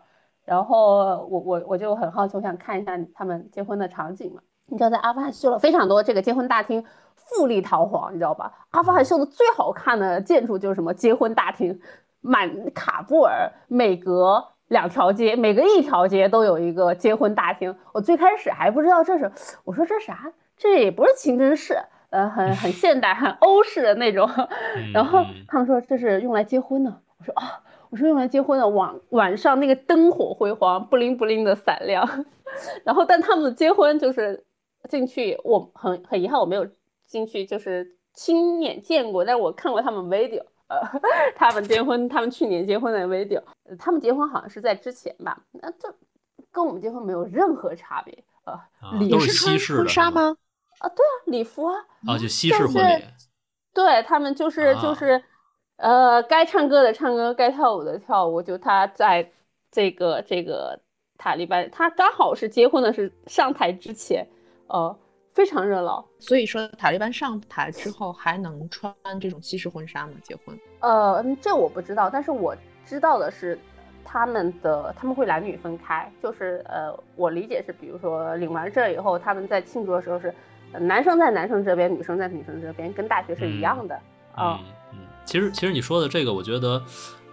然后我我我就很好奇，我想看一下他们结婚的场景嘛。你知道，在阿富汗修了非常多这个结婚大厅，富丽堂皇，你知道吧？阿富汗修的最好看的建筑就是什么结婚大厅，满卡布尔每隔两条街，每隔一条街都有一个结婚大厅。我最开始还不知道这是，我说这啥？这也不是清真寺，呃，很很现代、很欧式的那种。嗯然后嗯他们说这是用来结婚的，我说啊，我说用来结婚的，晚晚上那个灯火辉煌，不灵不灵的闪亮。<laughs> 然后但他们的结婚就是进去，我很很遗憾我没有进去，就是亲眼见过，但是我看过他们 video，呃，<laughs> 他们结婚，他们去年结婚的 video，呃他们结婚好像是在之前吧，那这跟我们结婚没有任何差别，呃，啊礼都是穿西式的婚纱吗？啊，对啊？礼服啊，啊，就西式婚礼。对他们就是就啊是，呃，该唱歌的唱歌，该跳舞的跳舞。就他在这个这个塔利班，他刚好是结婚的是上台之前，呃，非常热闹。所以说塔利班上台之后还能穿这种西式婚纱吗？结婚？呃，嗯这我不知道，但是我知道的是，他们的他们会男女分开，就是呃，我理解是，比如说领完证以后，他们在庆祝的时候是，呃男生在男生这边，女生在女生这边，跟大学是一样的。啊、嗯嗯，其实其实你说的这个，我觉得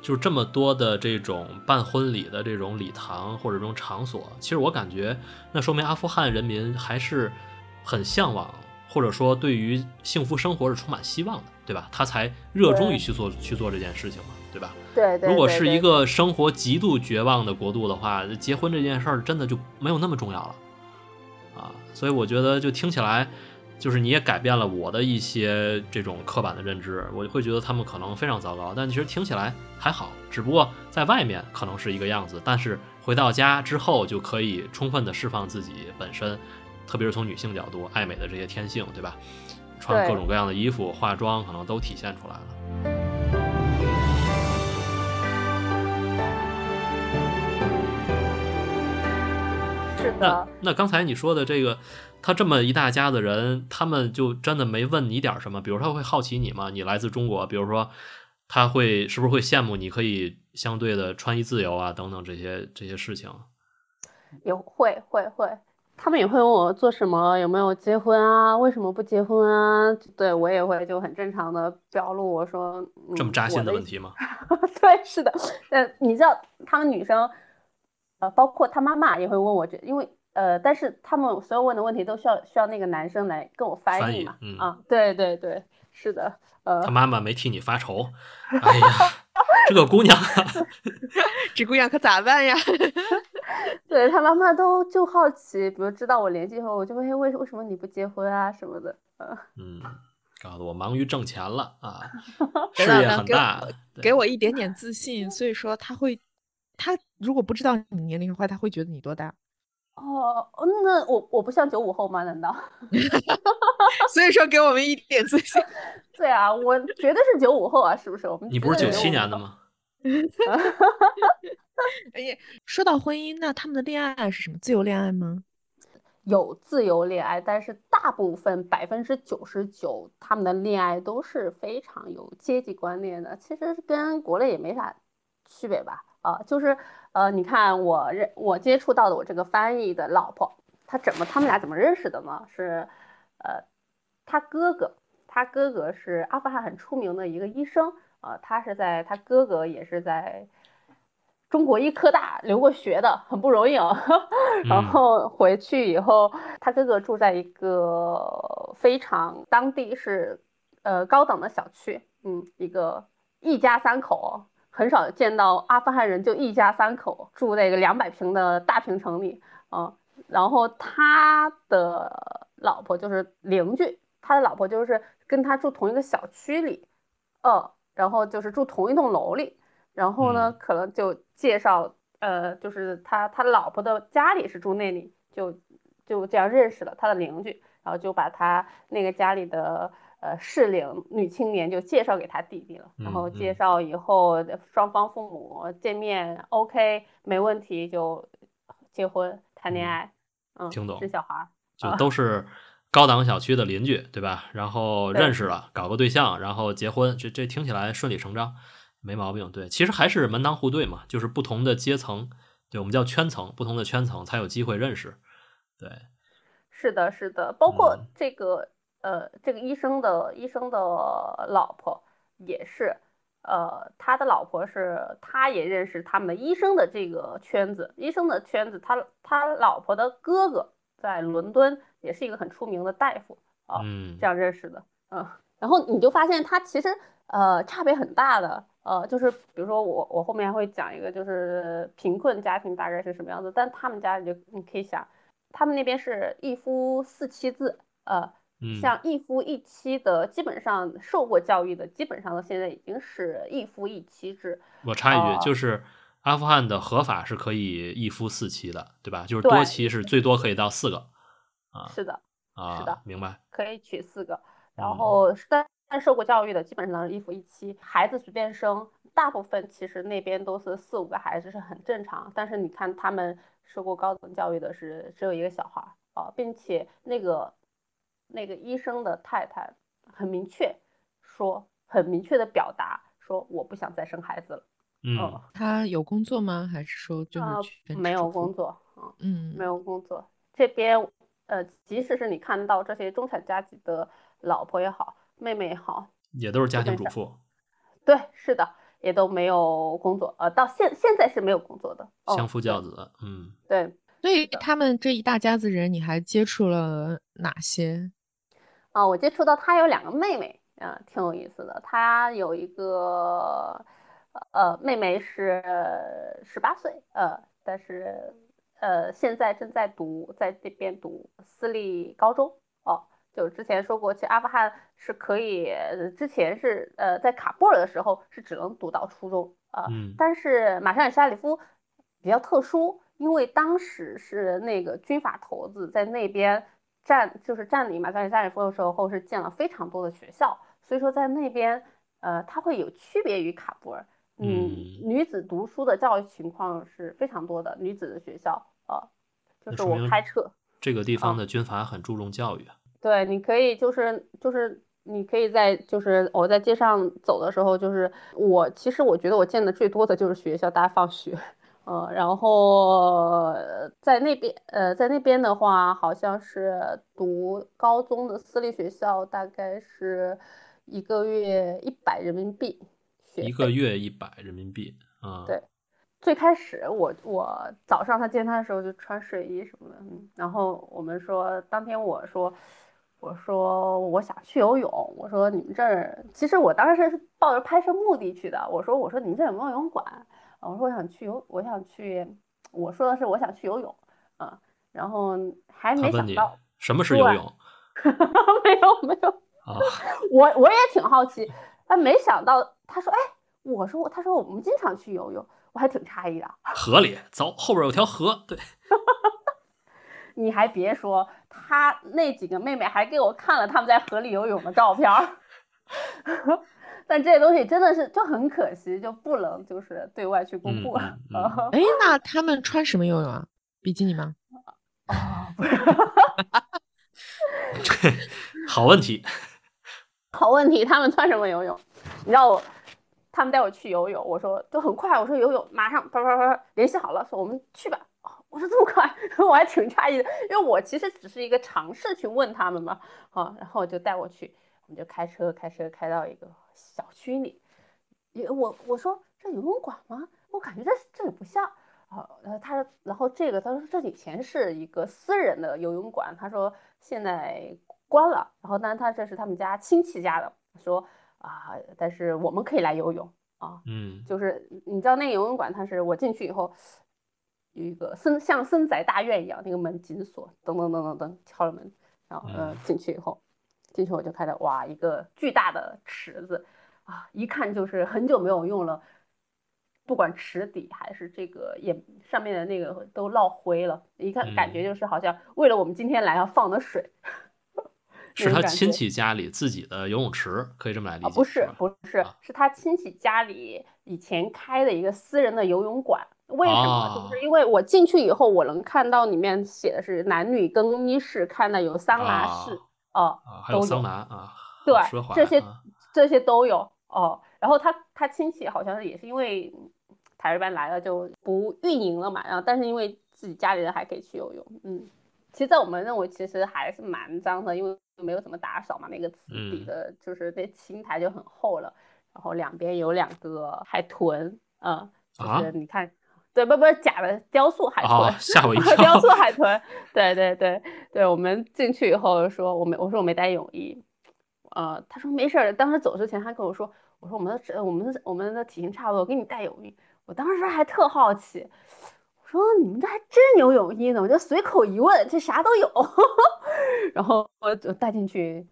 就是这么多的这种办婚礼的这种礼堂或者这种场所，其实我感觉那说明阿富汗人民还是很向往，或者说对于幸福生活是充满希望的，对吧？他才热衷于去做去做这件事情嘛，对吧？对对如果对对是一个生活极度绝望的国度的话，结婚这件事儿真的就没有那么重要了啊。所以我觉得就听起来，就是你也改变了我的一些这种刻板的认知，我会觉得他们可能非常糟糕，但其实听起来还好，只不过在外面可能是一个样子，但是回到家之后就可以充分的释放自己本身，特别是从女性角度爱美的这些天性，对吧？穿各种各样的衣服、化妆，可能都体现出来了。是的。那刚才你说的这个，他这么一大家子人，他们就真的没问你点儿什么？比如他会好奇你吗？你来自中国，比如说他会是不是会羡慕你可以相对的穿衣自由啊，等等这些这些事情？也会会会，他们也会问我做什么，有没有结婚啊，为什么不结婚啊？对我也会就很正常的表露，我说、嗯、这么扎心的的问题吗？<laughs> 对，是的，呃，你知道他们女生，呃，包括他妈妈也会问我这，因为呃，但是他们所有问的问题都需要需要那个男生来跟我翻翻译译嘛，嗯啊，对对对，是的，呃他，妈妈没替你发愁？哎呀，这个姑娘，<laughs> 这姑娘可咋办呀？<laughs> 对他妈妈都就好奇，比如知道我联系后，我就会为为什么你不结婚啊什么的，呃，嗯，搞得我忙于挣钱了啊，<laughs> 等事业很大，给我一点点自信，所以说他会，他如果不知道你年龄的话，他会觉得你多大？哦，那我我不像九五后吗？难道？<laughs> 所以说给我们一点自信。<laughs> 对啊，我绝对是九五后啊，是不是？我们你不是九绝对95后？七年的吗？<laughs> 哎呀，说到婚姻，那他们的恋爱是什么？自由恋爱吗？有自由恋爱，但是大部分百分之九十九他们的恋爱都是非常有阶级观念的，其实跟国内也没啥区别吧？啊，就是呃，你看我认我接触到的我这个翻译的老婆，她怎么他们俩怎么认识的呢？是呃，他哥哥，他哥哥是阿富汗很出名的一个医生，呃，他是在他哥哥也是在中国医科大留过学的，很不容易啊。<laughs> 然嗯后回去以后，他哥哥住在一个非常当地是呃高档的小区，嗯，一个一家三口，很少见到阿富汗人就一家三口住那个两百平的大平层里啊。然后他的老婆就是邻居，他的老婆就是跟他住同一个小区里，呃，然后就是住同一栋楼里。然后呢，可能就介绍，呃，就是他他老婆的家里是住那里，就就这样认识了他的邻居，然后就把他那个家里的呃适龄女青年就介绍给他弟弟了。然后介绍以后，双方父母见面，OK，没问题就结婚谈恋爱，嗯，听懂，生小孩，就都是高档小区的邻居，对吧？然后认识了，搞个对象，然后结婚，这这听起来顺理成章。没毛病，对，其实还是门当户对嘛，就是不同的阶层，对我们叫圈层，不同的圈层才有机会认识，对，是的，是的，包括这个呃，这个医生的医生的老婆也是，呃，他的老婆是他也认识他们医生的这个圈子，医生的圈子，他他老婆的哥哥在伦敦也是一个很出名的大夫啊，嗯，这样认识的，嗯，然后你就发现他其实呃差别很大的。呃，就是比如说我我后面会讲一个，就是贫困家庭大概是什么样子，但他们家你就你可以想，他们那边是一夫四妻制，呃，像一夫一妻的，基本上受过教育的，基本上现在已经是一夫一妻制。我插一句，就是阿富汗的合法是可以一夫四妻的，对吧？就是多妻是最多可以到四个。啊，是的，啊，是的，明白。可以娶四个，然后但。但受过教育的基本上是一夫一妻，孩子随便生，大部分其实那边都是四五个孩子是很正常。但是你看他们受过高等教育的是只有一个小孩啊，并且那个那个医生的太太很明确说，很明确的表达说我不想再生孩子了。嗯，他有工作吗？还是说就是没有工作？嗯，没有工作。这边呃，即使是你看到这些中产阶级的老婆也好。妹妹也好，也都是家庭主妇。对，是的，也都没有工作。呃，到现现在是没有工作的，相夫教子。嗯，对。所以他们这一大家子人，你还接触了哪些？啊，我接触到他有两个妹妹，啊，挺有意思的。他有一个呃妹妹是十八岁，呃，但是呃现在正在读在这边读私立高中哦。就之前说过，其实阿富汗是可以，之前是呃在卡布尔的时候是只能读到初中啊，但是马沙尔沙里夫比较特殊，因为当时是那个军阀头子在那边占，就是占领马沙尔沙里夫的时候是建了非常多的学校，所以说在那边呃它会有区别于卡布尔，嗯，女子读书的教育情况是非常多的，女子的学校啊，就是我开车，这个地方的军阀很注重教育啊。对，你可以就是就是你可以在就是我在街上走的时候，就是我其实我觉得我见的最多的就是学校大家放学，呃，然后在那边呃在那边的话，好像是读高中的私立学校，大概是一个月一百人民币，一个月一百人民币啊。对，最开始我我早上他见他的时候就穿睡衣什么的，然后我们说当天我说。我说我想去游泳。我说你们这儿，其实我当时是抱着拍摄目的去的。我说我说你们这有没有游泳馆？我说我想去游，我想去。我说的是我想去游泳，啊，然后还没想到什么是游 <laughs> 泳。没有没有啊，我我也挺好奇，但没想到他说哎，我说他说我们经常去游泳，我还挺诧异的。<laughs> 河里走，后边有条河，对。<laughs> 你还别说，他那几个妹妹还给我看了他们在河里游泳的照片儿，但这些东西真的是就很可惜，就不能就是对外去公布。哎，<laughs> 那他们穿什么游泳啊？比基尼吗？啊，<laughs> 好问题，好问题，他们穿什么游泳？你知道我，他们带我去游泳，我说就很快，我说游泳马上啪啪啪联系好了，说我们去吧。我说这么快，<laughs> 我还挺诧异的，因为我其实只是一个尝试去问他们嘛，好，然后就带我去，我们就开车开车开到一个小区里，也我我说这游泳馆吗？我感觉这这里不像，啊，呃他然后这个他说这以前是一个私人的游泳馆，他说现在关了，然后但他这是他们家亲戚家的，说啊，但是我们可以来游泳啊，嗯，就是你知道那个游泳馆，它是我进去以后有一个森像森宅大院一样，那个门紧锁，噔噔噔噔噔敲了门，然后呃进去以后，进去我就看到哇一个巨大的池子啊，一看就是很久没有用了。不管池底还是这个也上面的那个都落灰了，一看感觉就是好像为了我们今天来要放的水。<laughs> 是他亲戚家里自己的游泳池，可以这么来理解？不是，不是，是他亲戚家里以前开的一个私人的游泳馆。为什么？就是因为我进去以后，我能看到里面写的是男女更衣室，看到有桑拿室，哦，还有桑拿啊，对，这些这些都有哦。然后他他亲戚好像也是因为。塔利班来了就不运营了嘛，然后但是因为自己家里人还可以去游泳，嗯，其实在我们认为其实还是蛮脏的，因为没有怎么打扫嘛，那个池底的就是那青苔就很厚了，然后两边有两个海豚，嗯，就是你看，对，不不是假的雕塑海豚，吓我一 <laughs> 跳，雕塑海豚，对对对对，我们进去以后说我没，我说我没带泳衣，呃，他说没事儿，当时走之前他跟我说，我说我们的我们的我们的体型差不多，我给你带泳衣。我当时还特好奇，我说你们这还真有泳衣呢，我就随口一问，这啥都有。<laughs> 然后我就带进去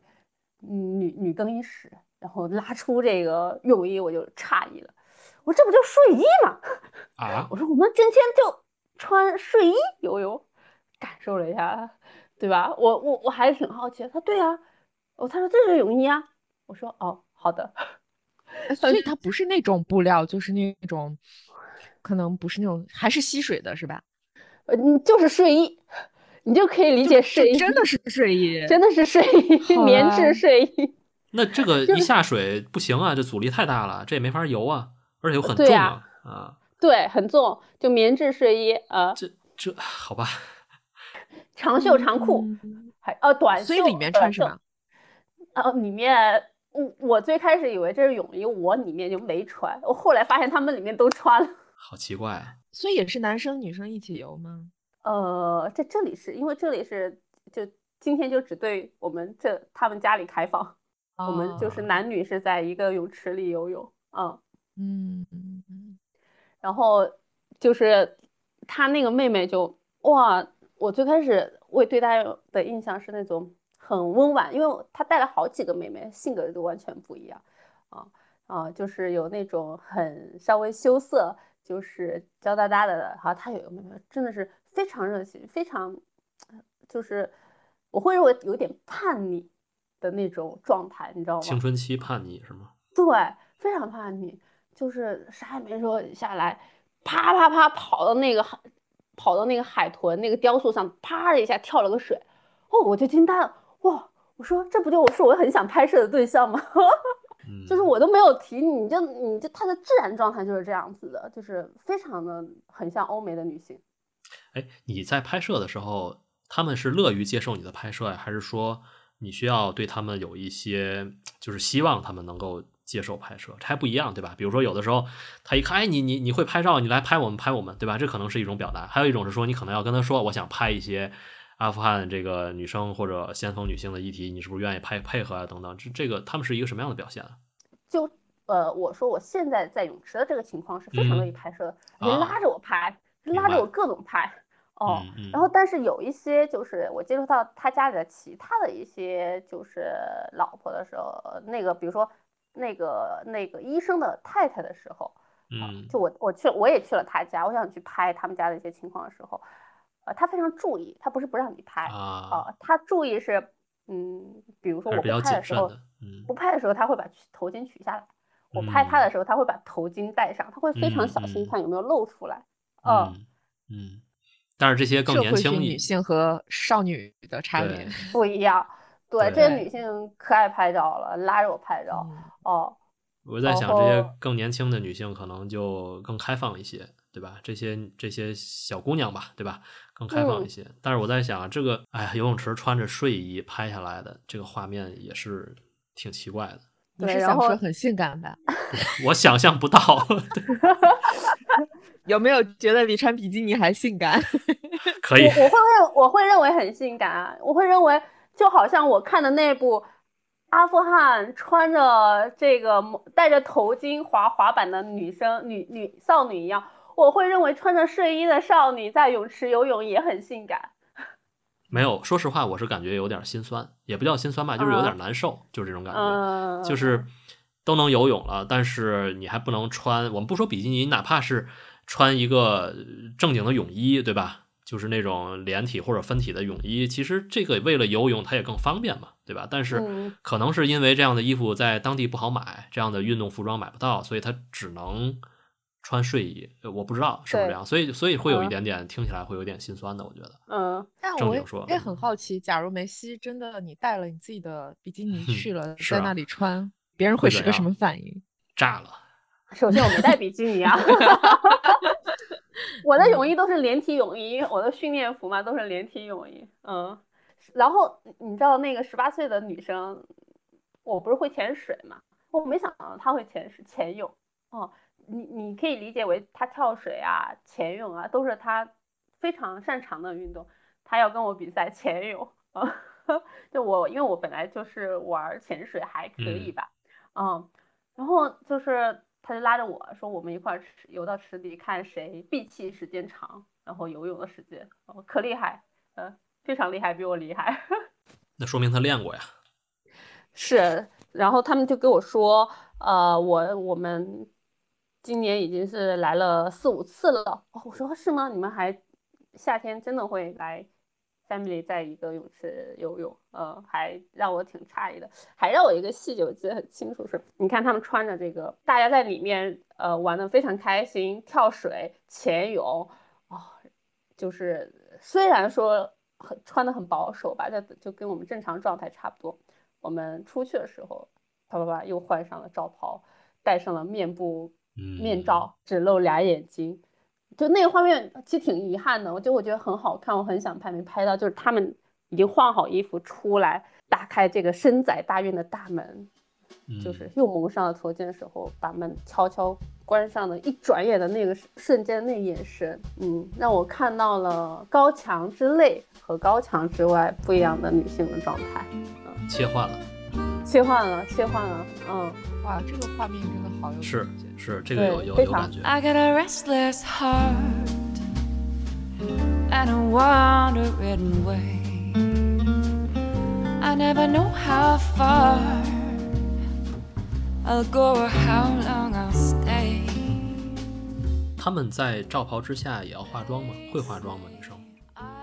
女女更衣室，然后拉出这个泳衣，我就诧异了，我说这不就睡衣吗？啊！我说我们今天就穿睡衣游泳，感受了一下，对吧？我我我还挺好奇，他说对啊，哦，他说这是泳衣啊，我说哦，好的。所以它不是那种布料，就是那种，可能不是那种，还是吸水的，是吧？呃，就是睡衣，你就可以理解睡衣，真的是睡衣，真的是睡衣，棉质睡衣。那这个一下水不行啊，这阻力太大了，这也没法游啊，而且又很重啊，啊，对，很重，就棉质睡衣啊。这这好吧，长袖长裤，还呃短袖，所以里面穿什么？呃，里面。我我最开始以为这是泳衣，我里面就没穿。我后来发现他们里面都穿了，<laughs> 好奇怪啊！所以也是男生女生一起游吗？呃，在这里是因为这里是就今天就只对我们这他们家里开放，我们就是男女是在一个泳池里游泳。嗯嗯嗯嗯。然后就是他那个妹妹就哇，我最开始我对她的印象是那种。很温婉，因为她带了好几个妹妹，性格都完全不一样，啊啊，就是有那种很稍微羞涩，就是娇哒哒的，然后她有一个妹妹，真的是非常热情，非常，就是我会认为有点叛逆的那种状态，你知道吗？青春期叛逆是吗？对，非常叛逆，就是啥也没说下来，啪啪啪跑到那个海，跑到那个海豚那个雕塑上，啪的一下跳了个水，哦，我就惊呆了。哇！我说这不就我是我很想拍摄的对象吗？<laughs> 就是我都没有提你，就你就他的自然状态就是这样子的，就是非常的很像欧美的女性。哎，你在拍摄的时候，他们是乐于接受你的拍摄呀，还是说你需要对他们有一些，就是希望他们能够接受拍摄？这还不一样，对吧？比如说有的时候他一看，哎，你你你会拍照，你来拍我们拍我们，对吧？这可能是一种表达。还有一种是说，你可能要跟他说，我想拍一些。阿富汗这个女生或者先锋女性的议题，你是不是愿意拍配合啊？等等，这这个他们是一个什么样的表现啊？就呃，我说我现在在泳池的这个情况是非常乐意拍摄，人拉着我拍，拉着我各种拍哦。然后，但是有一些就是我接触到他家里的其他的一些就是老婆的时候，那个比如说那个那个医生的太太的时候，嗯，就我我去我也去了他家，我想去拍他们家的一些情况的时候。呃，他非常注意，他不是不让你拍啊，他注意是，嗯，比如说我不拍的时候，不拍的时候他会把头巾取下来，我拍他的时候他会把头巾戴上，他会非常小心看有没有露出来，嗯嗯，但是这些更年轻女性和少女的差别不一样，对，这些女性可爱拍照了，拉着我拍照，哦，我在想这些更年轻的女性可能就更开放一些。对吧？这些这些小姑娘吧，对吧？更开放一些。但是我在想，这个哎呀，游泳池穿着睡衣拍下来的这个画面也是挺奇怪的。你是想说很性感吧？<laughs> 我想象不到。<laughs> <laughs> 有没有觉得比穿比基尼还性感？可以。我会认我会认为很性感啊！我会认为就好像我看的那部阿富汗穿着这个戴着头巾滑滑板的女生女女少女一样，我会认为穿着睡衣的少女在泳池游泳也很性感。<laughs> 没有，说实话，我是感觉有点心酸，也不叫心酸吧，就是有点难受，就是这种感觉，就是都能游泳了，但是你还不能穿，我们不说比基尼，哪怕是穿一个正经的泳衣，对吧？就是那种连体或者分体的泳衣，其实这个为了游泳它也更方便嘛，对吧？但是可能是因为这样的衣服在当地不好买，这样的运动服装买不到，所以它只能穿睡衣。我不知道是不是这样，所以所以会有一点点听起来会有点心酸的，我觉得。嗯，但我也很好奇，假如梅西真的你带了你自己的比基尼去 <laughs> 了，在那里穿，别人会是个什么反应？炸了！首先我没带比基尼啊。<laughs> <laughs> 我的泳衣都是连体泳衣，我的训练服嘛都是连体泳衣。嗯，然后你知道那个十八岁的女生，我不是会潜水嘛？我没想到她会潜水潜泳。哦，你你可以理解为她跳水啊、潜泳啊都是她非常擅长的运动。她要跟我比赛潜泳啊，<laughs> 就我因为我本来就是玩潜水还可以吧。嗯，然后就是。他就拉着我说：“我们一块儿游到池底，看谁闭气时间长，然后游泳的时间哦，可厉害，呃，非常厉害，比我厉害。<laughs> ”那说明他练过呀。是，然后他们就跟我说：“呃，我我们今年已经是来了四五次了。”哦，我说是吗？你们还夏天真的会来？family 在一个泳池游泳，呃，还让我挺诧异的，还让我一个细节我记得很清楚，是你看他们穿着这个，大家在里面呃玩的非常开心，跳水、潜泳，哦，就是虽然说很穿的很保守吧，但就跟我们正常状态差不多。我们出去的时候，啪啪啪又换上了罩袍，戴上了面部面罩，只露俩眼睛。就那个画面其实挺遗憾的，我就我觉得很好看，我很想拍，没拍到。就是他们已经换好衣服出来，打开这个深宅大院的大门，就是又蒙上了头巾的时候，把门悄悄关上的，一转眼的那个瞬间，那眼神，嗯，让我看到了高墙之内和高墙之外不一样的女性的状态，嗯，切换了，切换了，切换了，嗯，哇，这个画面真的好有是。是这个有有有感觉。I got a restless heart and a wandering way. I never know how far I'll go or how long I'll stay. 他们在罩袍之下也要化妆吗？会化妆吗？女生？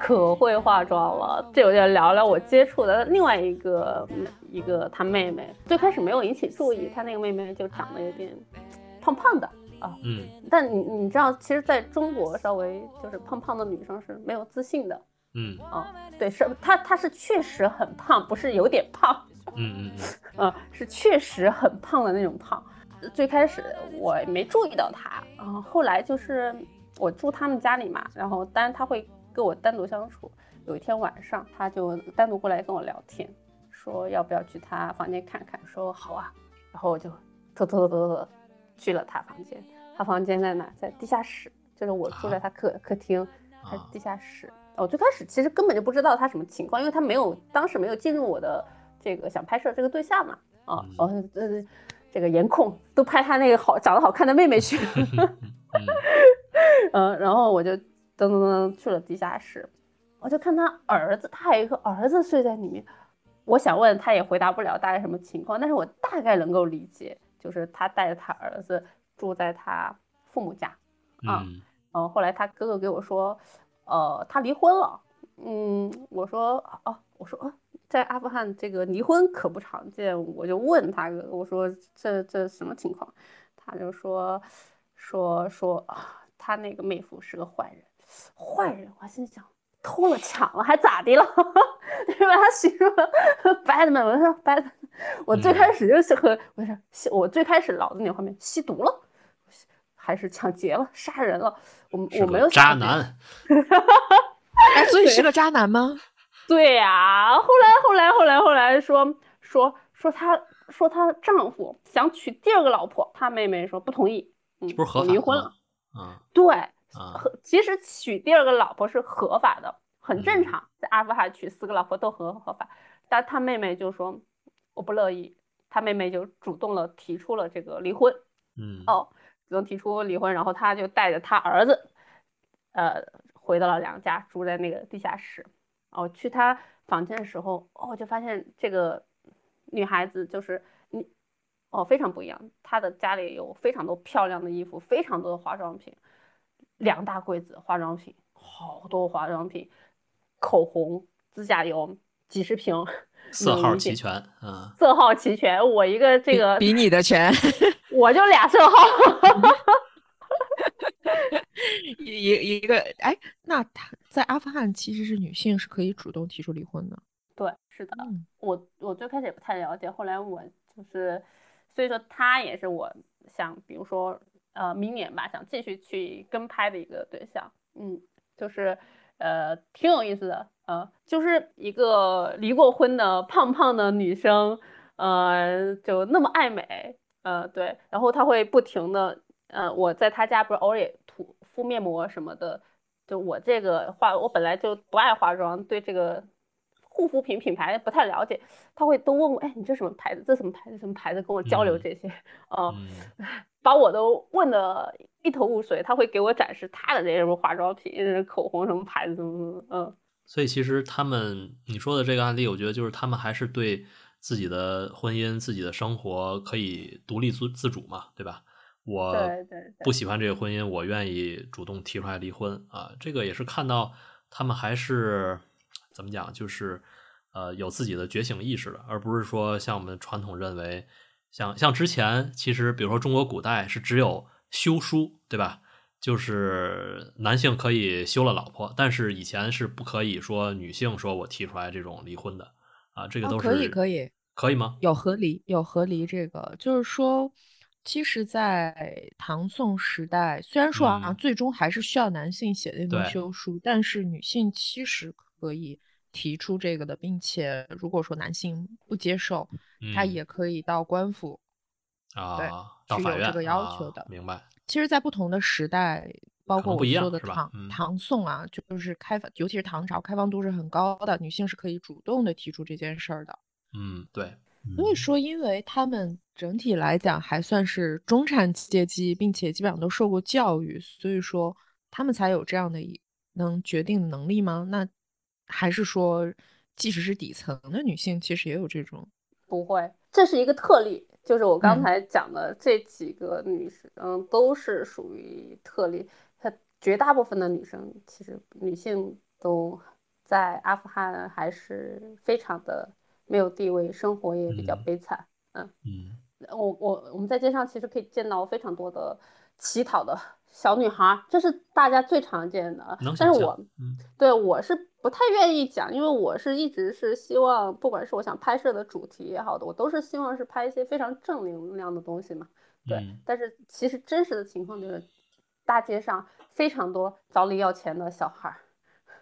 可会化妆了。这我就聊聊我接触的另外一个一个她妹妹。最开始没有引起注意，她那个妹妹就长得有点。胖胖的啊，嗯，但你你知道，其实在中国稍微就是胖胖的女生是没有自信的，嗯，啊，对，是她她是确实很胖，不是有点胖，嗯嗯嗯，<laughs> 是确实很胖的那种胖。最开始我没注意到她，然后后来就是我住他们家里嘛，然后当然他会跟我单独相处。有一天晚上，他就单独过来跟我聊天，说要不要去他房间看看，说好啊，然后我就偷偷偷偷偷。去了他房间，他房间在哪？在地下室，就是我住在他客客厅，他地下室。我最开始其实根本就不知道他什么情况，因为他没有当时没有进入我的这个想拍摄这个对象嘛。啊，哦，呃，这个颜控都拍他那个好长得好看的妹妹去。<laughs> <laughs> 嗯，然后我就噔噔噔去了地下室，我就看他儿子，他还有一个儿子睡在里面。我想问他也回答不了大概什么情况，但是我大概能够理解。就是他带着他儿子住在他父母家，啊，嗯，后后来他哥哥给我说，呃，他离婚了，嗯，我说，哦，我说，在阿富汗这个离婚可不常见，我就问他哥，我说这这什么情况？他就说，说说他那个妹夫是个坏人，坏人，我心想。偷了抢了还咋的了？<laughs> 对吧？他形容 bad man，我说 Batman，我最开始就是和我说我最开始脑子里画面吸毒了，还是抢劫了、杀人了？我我没有渣男，<laughs> 哎，所以是个渣男吗？<laughs> 对呀，后来后来后来后来说说说他说她丈夫想娶第二个老婆，她妹妹说不同意，嗯，不是合离婚了啊？对。和其实娶第二个老婆是合法的，很正常，在阿富汗娶四个老婆都很合法。但他妹妹就说：“我不乐意，他妹妹就主动了提出了这个离婚。嗯，哦，主动提出离婚，然后他就带着他儿子，呃，回到了娘家，住在那个地下室。哦，去他房间的时候，哦，就发现这个女孩子就是你，哦，非常不一样。她的家里有非常多漂亮的衣服，非常多的化妆品，两大柜子化妆品，好多化妆品，口红、指甲油几十瓶，<laughs> 色号齐全，嗯，色号齐全。我一个这个比比你的全，<laughs> 我就俩色号。<laughs> 一一一个哎，那他在阿富汗其实是女性是可以主动提出离婚的。对，是的，嗯我我最开始也不太了解，后来我就是，所以说他也是我想，比如说呃明年吧，想继续去跟拍的一个对象，嗯，就是呃挺有意思的，呃，就是一个离过婚的胖胖的女生，呃，就那么爱美，呃，对，然后她会不停的，呃，我在她家不是偶尔也涂敷面膜什么的，就我这个化，我本来就不爱化妆，对这个护肤品品牌不太了解，他会都问我，哎，你这什么牌子？这什么牌子？什么牌子？跟我交流嗯这些，呃，嗯 <laughs> 把我都问的一头雾水。他会给我展示他的这些什么化妆品、口红什么牌子，嗯，所以其实他们你说的这个案例，我觉得就是他们还是对自己的婚姻、自己的生活可以独立自自主嘛，对吧？我不喜欢这个婚姻，我愿意主动提出来离婚啊。这个也是看到他们还是怎么讲，就是呃有自己的觉醒意识的，而不是说像我们传统认为，像像之前其实比如说中国古代是只有休书，对吧？就是男性可以休了老婆，但是以前是不可以说女性说我提出来这种离婚的啊，这个都是、哦可以可以可以吗？有和离，有和离，这个就是说，其实，在唐宋时代，虽然说啊，嗯最终还是需要男性写那封对休书，但是女性其实可以提出这个的，并且如果说男性不接受，他嗯也可以到官府。啊，对到法院是有这个要求的啊明白？其实，在不同的时代，包括我说的唐嗯唐宋啊，就是开放，尤其是唐朝，开放度是很高的，女性是可以主动的提出这件事儿的。嗯，对。嗯所以说，因为他们整体来讲还算是中产阶级，并且基本上都受过教育，所以说他们才有这样的一能决定能力吗？那还是说，即使是底层的女性，其实也有这种不会，这是一个特例，就是我刚嗯才讲的这几个女生，嗯，都是属于特例。她绝大部分的女生，其实女性都在阿富汗还是非常的没有地位，生活也比较嗯悲惨。嗯嗯我我我们在街上其实可以见到非常多的乞讨的小女孩儿，这是大家最常见的。能但是我嗯对我是不太愿意讲，因为我是一直是希望，不管是我想拍摄的主题也好的，我都是希望是拍一些非常正能量的东西嘛。对，嗯但是其实真实的情况就是，大街上非常多找你要钱的小孩儿。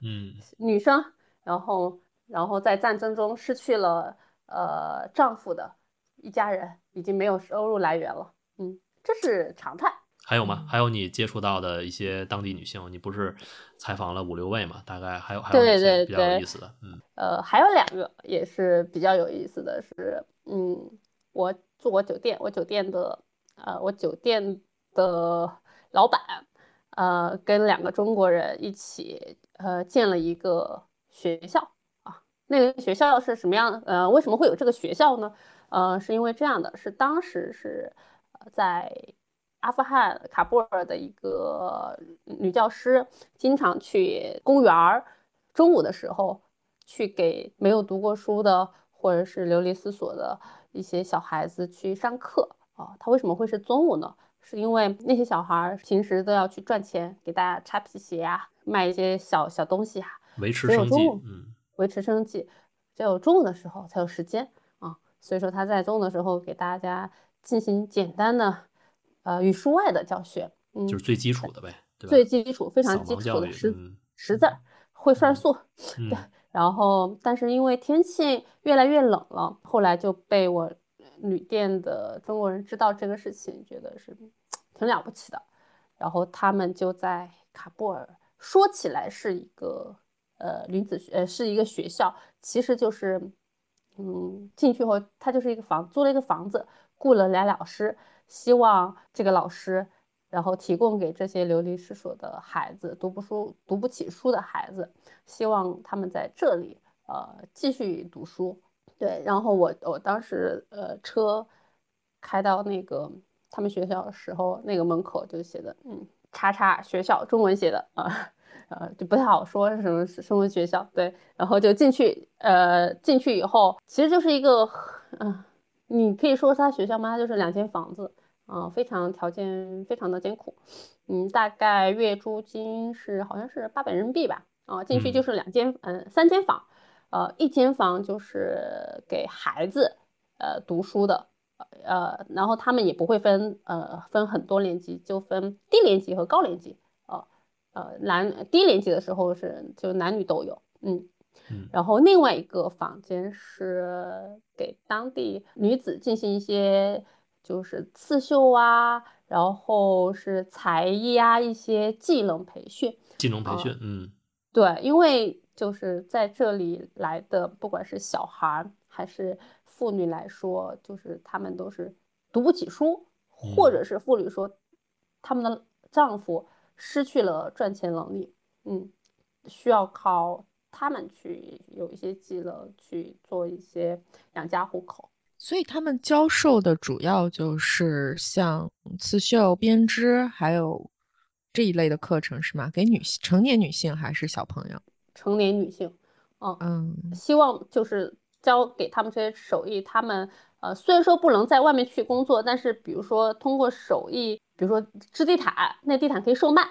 嗯女生，然后然后在战争中失去了呃丈夫的一家人，已经没有收入来源了，嗯，这是常态。还有吗？还有你接触到的一些当地女性，你不是采访了五六位嘛？大概还有还有对哪些对比较有意思的？嗯呃，还有两个也是比较有意思的是，嗯，我住我酒店，我酒店的呃，我酒店的老板，呃，跟两个中国人一起呃建了一个学校啊。那个学校是什么样？呃，为什么会有这个学校呢？呃，是因为这样的，是当时是呃在阿富汗喀布尔的一个女教师，经常去公园儿，中午的时候去给没有读过书的或者是流离失所的一些小孩子去上课啊。她为什么会是中午呢？是因为那些小孩儿平时都要去赚钱，给大家擦皮鞋啊，卖一些小小东西啊，维持生计，嗯维持生计，只有中午的时候才有时间啊。所以说他在中午的时候给大家进行简单的呃语数外的教学，嗯，就是最基础的呗，对吧？最基础、非常基础的识字儿，会算数。<laughs> 嗯对，然后但是因为天气越来越冷了，后来就被我旅店的中国人知道这个事情，觉得是挺了不起的。然后他们就在喀布尔说起来是一个呃女子学，呃是一个学校，其实就是嗯，进去后他就是一个房租了一个房子，雇了俩老师，希望这个老师然后提供给这些流离失所的孩子，读不书读不起书的孩子，希望他们在这里呃继续读书。对，然后我我当时呃车开到那个他们学校的时候，那个门口就写的嗯叉叉学校中文写的啊。呃，就不太好说是什么什么学校，对，然后就进去，呃，进去以后，其实就是一个，嗯，你可以说他学校吗？就是两间房子，啊，非常条件非常的艰苦，嗯，大概月租金是好像是八百人民币吧，啊，进去就是两间，嗯，三间房，呃，一间房就是给孩子，呃，读书的，呃，然后他们也不会分，呃，分很多年级，就分低年级和高年级。呃，男低年级的时候是就男女都有，嗯，然后另外一个房间是给当地女子进行一些就是刺绣啊，然后是才艺啊一些技能培训，技能培训，嗯，对，因为就是在这里来的，不管是小孩还是妇女来说，就是他们都是读不起书，或者是妇女说他们的丈夫。失去了赚钱能力，嗯，需要靠他们去有一些技能去做一些养家糊口。所以他们教授的主要就是像刺绣、编织，还有这一类的课程是吗？给女性、成年女性还是小朋友？成年女性，嗯嗯，希望就是教给他们这些手艺。他们呃，虽然说不能在外面去工作，但是比如说通过手艺。比如说织地毯，那地毯可以售卖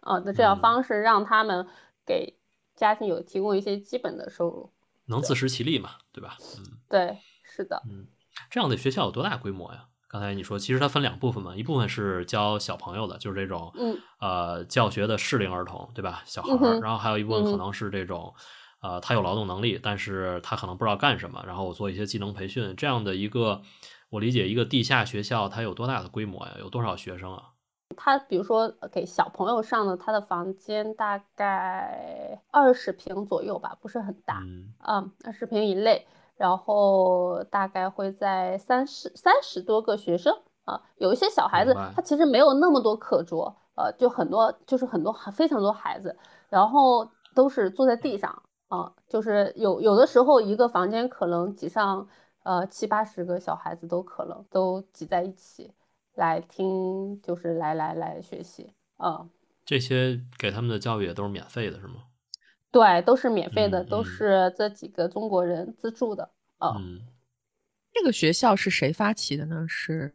啊，那这样方式让他们给家庭有提供一些基本的收入，能自食其力嘛，对吧？嗯，对，是的，嗯，这样的学校有多大规模呀？刚才你说，其实它分两部分嘛，一部分是教小朋友的，就是这种，嗯，呃，教学的适龄儿童，对吧？小孩儿，然后还有一部分可能是这种，呃，他有劳动能力，但是他可能不知道干什么，然后我做一些技能培训，这样的一个。我理解一个地下学校，它有多大的规模呀？有多少学生啊？他比如说给小朋友上的，他的房间大概二十平左右吧，不是很大，嗯，二十平以内，然后大概会在三十三十多个学生啊。有一些小孩子，他其实没有那么多课桌，呃，就很多就是很多非常多孩子，然后都是坐在地上啊，就是有有的时候一个房间可能挤上。呃，七八十个小孩子都可能都挤在一起来听，就是来来来学习啊。这些给他们的教育也都是免费的，是吗？对，都是免费的，都是这几个中国人资助的啊。这个学校是谁发起的呢？是，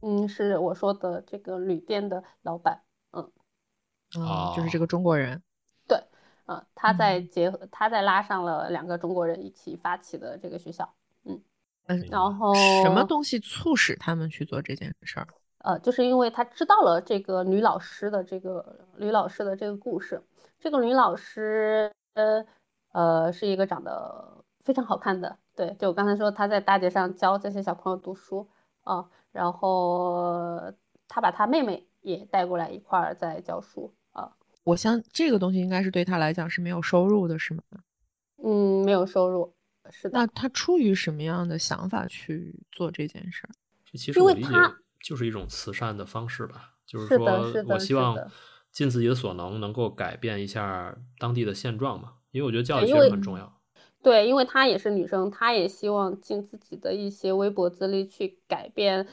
嗯，是我说的这个旅店的老板，嗯，哦，就是这个中国人。对，嗯，他在结合，他在拉上了两个中国人一起发起的这个学校。嗯然后什么东西促使他们去做这件事儿？呃，就是因为他知道了这个女老师的这个女老师的这个故事。这个女老师，呃呃，是一个长得非常好看的。对，就我刚才说，她在大街上教这些小朋友读书啊，然后她把她妹妹也带过来一块儿在教书啊。我想这个东西应该是对她来讲是没有收入的，是吗？嗯，没有收入。是的，那她出于什么样的想法去做这件事儿？这其实我理解就是一种慈善的方式吧，就是说我希望尽自己的所能，能够改变一下当地的现状嘛。因为我觉得教育确实很重要。对，因为她也是女生，她也希望尽自己的一些微薄之力去改变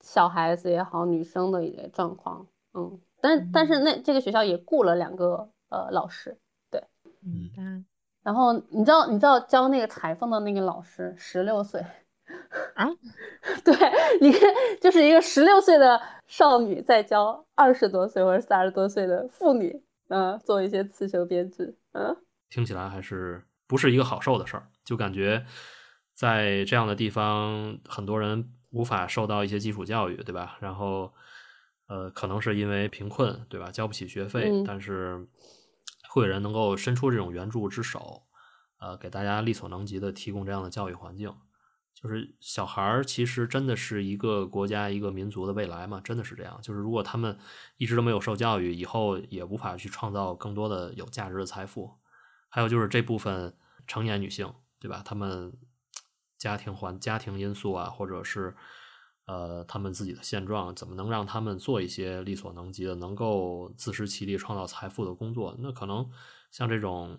小孩子也好，女生的一个状况。嗯，但但是那这个学校也雇了两个呃老师，对，嗯。然后你知道你知道教那个裁缝的那个老师十六岁啊？<laughs> 对，你看就是一个十六岁的少女在教二十多岁或者三十多岁的妇女，嗯，做一些刺绣编织，嗯，听起来还是不是一个好受的事儿，就感觉在这样的地方，很多人无法受到一些基础教育，对吧？然后呃，可能是因为贫困，对吧？交不起学费，但是。会有人能够伸出这种援助之手，呃，给大家力所能及的提供这样的教育环境。就是小孩儿其实真的是一个国家、一个民族的未来嘛，真的是这样。就是如果他们一直都没有受教育，以后也无法去创造更多的有价值的财富。还有就是这部分成年女性，对吧？她们 <tsk> 家庭环家庭因素啊，或者是呃他们自己的现状，怎么能让他们做一些力所能及的、能够自食其力、创造财富的工作？那可能像这种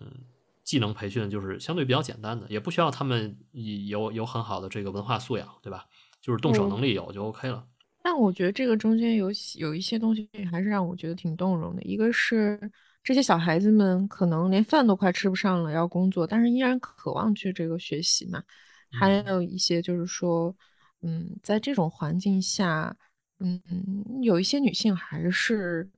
技能培训就是相对比较简单的，也不需要他们有有很好的这个文化素养，对吧？就是动手能力有就 OK 了。但我觉得这个中间有有一些东西还是让我觉得挺动容的。一个是这些小孩子们可能连饭都快吃不上了，要工作，但是依然渴望去这个学习嘛。还有一些就是说，嗯，在这种环境下，嗯，有一些女性还是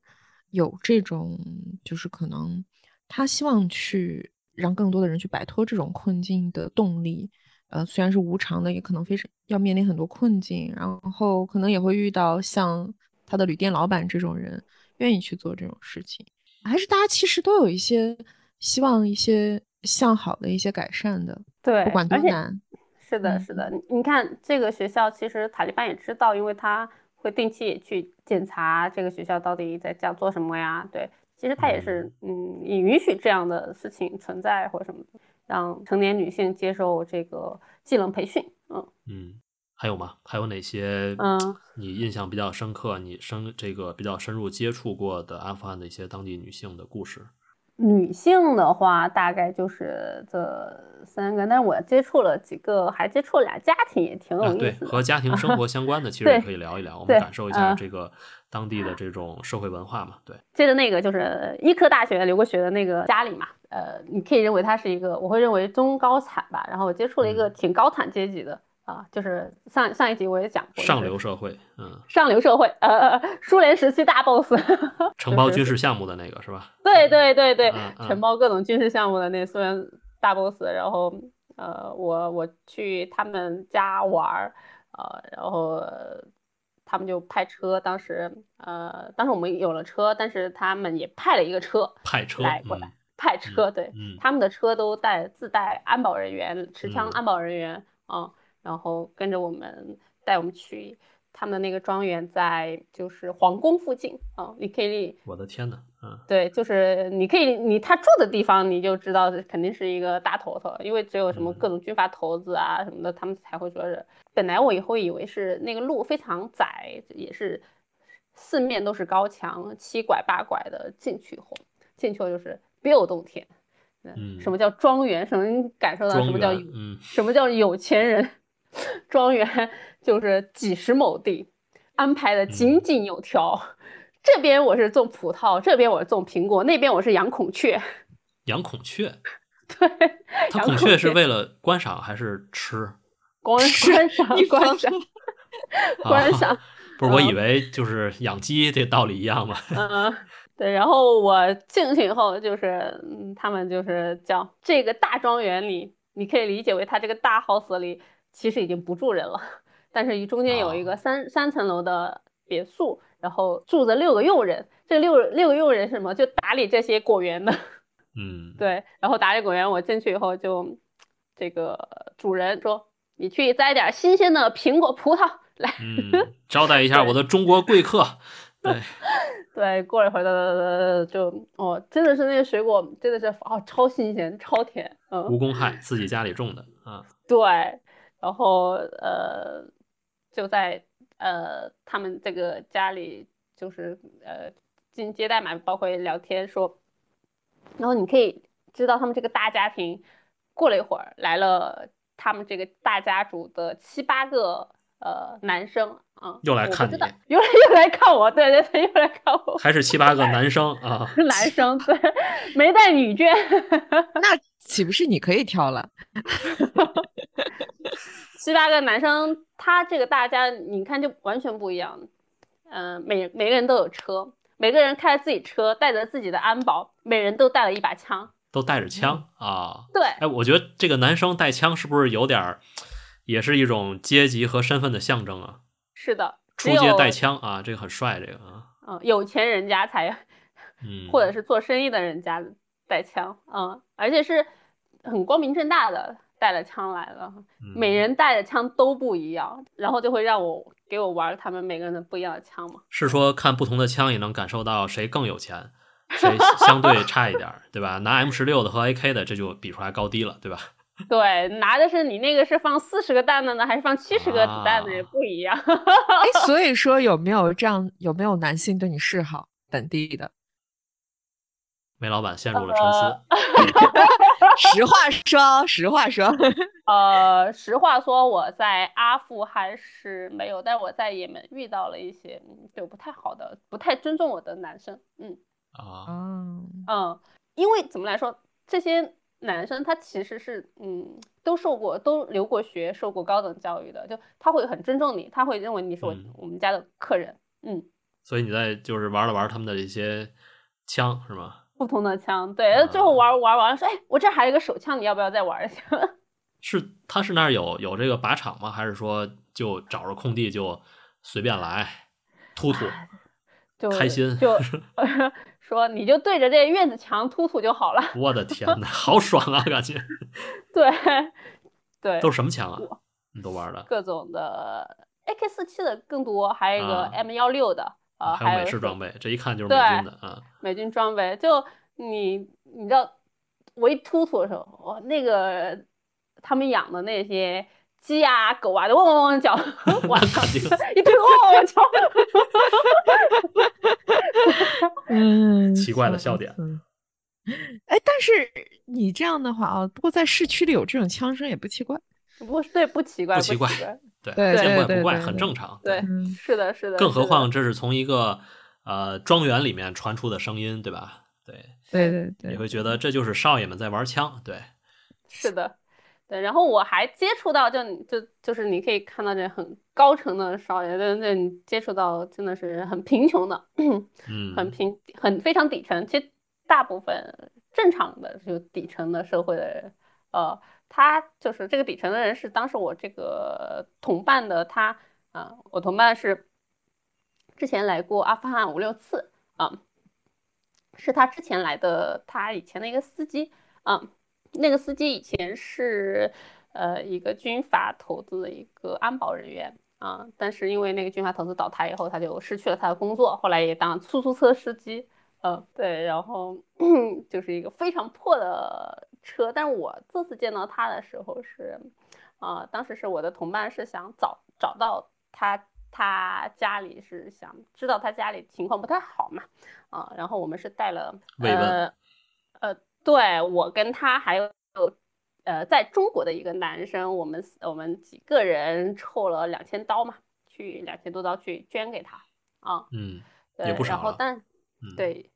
有这种，就是可能她希望去让更多的人去摆脱这种困境的动力。呃，虽然是无偿的，也可能非常要面临很多困境，然后可能也会遇到像他的旅店老板这种人愿意去做这种事情，还是大家其实都有一些希望一些向好的一些改善的，对，不管多难。是的，是的，你看这个学校，其实塔利班也知道，因为他会定期去检查这个学校到底在讲做什么呀。对，其实他也是，嗯，也允许这样的事情存在或者什么的。让成年女性接受这个技能培训，嗯嗯，还有吗？还有哪些嗯你印象比较深刻、你深这个比较深入接触过的阿富汗的一些当地女性的故事？女性的话，大概就是这三个，但是我接触了几个，还接触俩家庭，也挺有意思。对，和家庭生活相关的，其实也可以聊一聊，我们感受一下这个当地的这种社会文化嘛。对，接着那个就是医科大学留过学的那个家里嘛。呃，你可以认为他是一个，我会认为中高产吧。然后我接触了一个挺高产阶级的啊，就是上上一集我也讲过，上流社会，嗯，上流社会，呃，苏联时期大 boss，<laughs> 承包军事项目的那个是吧？对对对对，承包各种军事项目的那苏联大 boss。然后呃，我我去他们家玩儿，呃，然后他们就派车，当时呃，当时我们有了车，但是他们也派了一个车，派车来过来。派车对，他们的车都带自带安保人员，持枪安保人员啊，然后跟着我们带我们去他们的那个庄园，在就是皇宫附近啊，你可以，我的天呐，嗯，对，就是你可以，你他住的地方你就知道肯定是一个大头头，因为只有什么各种军阀头子啊什么的，他们才会说是。本来我以后以为是那个路非常窄，也是四面都是高墙，七拐八拐的进去后，进去后就是。别有洞天，嗯，什么叫庄园？什么感受到什么叫嗯？什么叫有钱人？庄园就是几十亩地，安排的井井有条。这边我是种葡萄，这边我是种苹果，那边我是养孔雀。养孔雀？<laughs> 对，它孔雀是为了观赏还是吃？观观赏，观赏，观赏。不是，我以为就是养鸡这道理一样嘛。嗯。对，然后我进去以后，就是他们就是叫这个大庄园里，你可以理解为他这个大 house 里其实已经不住人了，但是中间有一个三三层楼的别墅，然后住着六个佣人，这六六个佣人是什么？就打理这些果园的。嗯，<laughs> 对，然后打理果园，我进去以后就这个主人说，你去摘点新鲜的苹果、葡萄来，招待一下我的中国贵客。<laughs> 对。<laughs> 对，过了一会儿，就哦，真的是那个水果，真的是哦，超新鲜，超甜，嗯，无公害，自己家里种的啊。对，然后呃，就在呃他们这个家里，就是呃进行接待嘛，包括聊天说，然后你可以知道他们这个大家庭，过了一会儿来了他们这个大家族的七八个呃男生。啊，又来看你，又又来看我，对对对，又来看我，还是七八个男生啊，<laughs> 男生对，没带女眷，那岂不是你可以挑了？<laughs> 七八个男生，他这个大家你看就完全不一样，嗯，每每个人都有车，每个人开着自己车，带着自己的安保，每人都带了一把枪，都带着枪啊，对，哎，我觉得这个男生带枪是不是有点儿，也是一种阶级和身份的象征啊？是的，出街带枪啊，这个很帅，这个啊，嗯，有钱人家才，嗯，或者是做生意的人家带枪，嗯，而且是很光明正大的带了枪来了，每人带的枪都不一样，然后就会让我给我玩他们每个人的不一样的枪嘛。是说看不同的枪也能感受到谁更有钱，谁相对差一点，对吧？拿 M 十六的和 AK 的，这就比出来高低了，对吧？<laughs> 对，拿的是你那个是放四十个蛋的呢，还是放七十个子弹的也不一样。哎，<laughs> 所以说有没有这样？有没有男性对你示好？本地的？梅老板陷入了沉思。<laughs> 实话说，实话说，呃，实话说，我在阿富汗是没有，但我在也门遇到了一些就不太好的、不太尊重我的男生。嗯啊，嗯，因为怎么来说，这些男生他其实是嗯，都受过、都留过学、受过高等教育的，就他会很尊重你，他会认为你是我我们家的客人。嗯，所以你在就是玩了玩他们的这些枪是吗？不同的枪，对，最后玩玩完了说，哎，我这还有一个手枪，你要不要再玩一下？<laughs> 是，他是那儿有有这个靶场吗？还是说就找着空地就随便来突突，就开心就 <laughs> <laughs> 说你就对着这院子墙突突就好了。<laughs> 我的天哪，好爽啊，感觉。对对，都是什么枪啊？你都玩的？各种的 AK 四七的更多，还有一个 M 幺六的。啊，还有美式装备，这一看就是美军的啊。美军装备，就你你知道，我一突突的时候，我那个他们养的那些鸡啊、狗啊，都汪汪汪叫，<laughs> 晚上一堆汪汪汪叫。<laughs> 嗯，奇怪的笑点。哎，但是你这样的话啊，不过在市区里有这种枪声也不奇怪。不过对，不奇怪，不奇怪，对，见怪不怪，很正常。对，是的，是的。更何况这是从一个呃庄园里面传出的声音，对吧？对，对对对，你会觉得这就是少爷们在玩枪，对。是的，对。然后我还接触到，就就就是你可以看到这很高层的少爷，那那你接触到真的是很贫穷的，嗯，很贫，很非常底层。其实大部分正常的就底层的社会的人，呃。他就是这个底层的人，是当时我这个同伴的他啊，我同伴是之前来过阿富汗五六次啊，是他之前来的，他以前的一个司机啊，那个司机以前是呃一个军阀投资的一个安保人员啊，但是因为那个军阀投资倒台以后，他就失去了他的工作，后来也当出租车司机，呃，对，然后 <clears throat> 就是一个非常破的。车，但是我这次见到他的时候是，呃，当时是我的同伴是想找找到他，他家里是想知道他家里情况不太好嘛，啊，然后我们是带了，呃，呃，对我跟他还有，呃，在中国的一个男生，我们我们几个人凑了两千刀嘛，去两千多刀去捐给他，啊，嗯，对，然后但，对，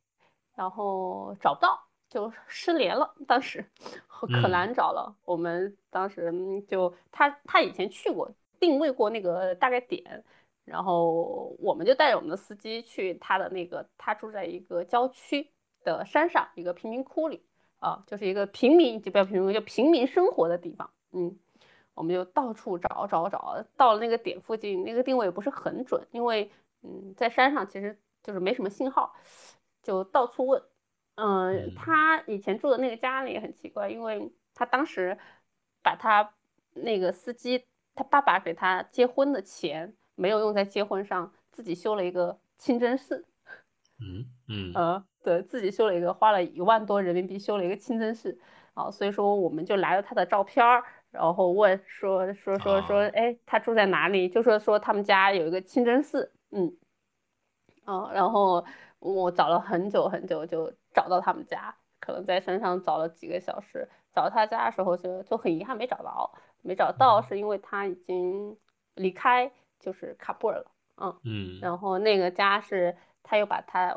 然后找不到。就失联了，当时可难找了。我们当时就他他以前去过，定位过那个大概点，然后我们就带着我们的司机去他的那个，他住在一个郊区的山上，一个贫民窟里啊，就是一个平民就不要平民，就平民生活的地方。嗯，我们就到处找找找，到了那个点附近，那个定位不是很准，因为嗯，在山上其实就是没什么信号，就到处问。嗯，他以前住的那个家里也很奇怪，因为他当时把他那个司机他爸爸给他结婚的钱没有用在结婚上，自己修了一个清真寺。嗯嗯呃，对自己修了一个，花了一万多人民币修了一个清真寺。啊，所以说我们就来了他的照片儿，然后问说说说说，哎，他住在哪里？就说说他们家有一个清真寺。嗯，啊，然后我找了很久很久就。找到他们家，可能在山上找了几个小时，找到他家的时候就就很遗憾没找到，没找到是因为他已经离开，就是喀布尔了，嗯嗯，然后那个家是他又把他，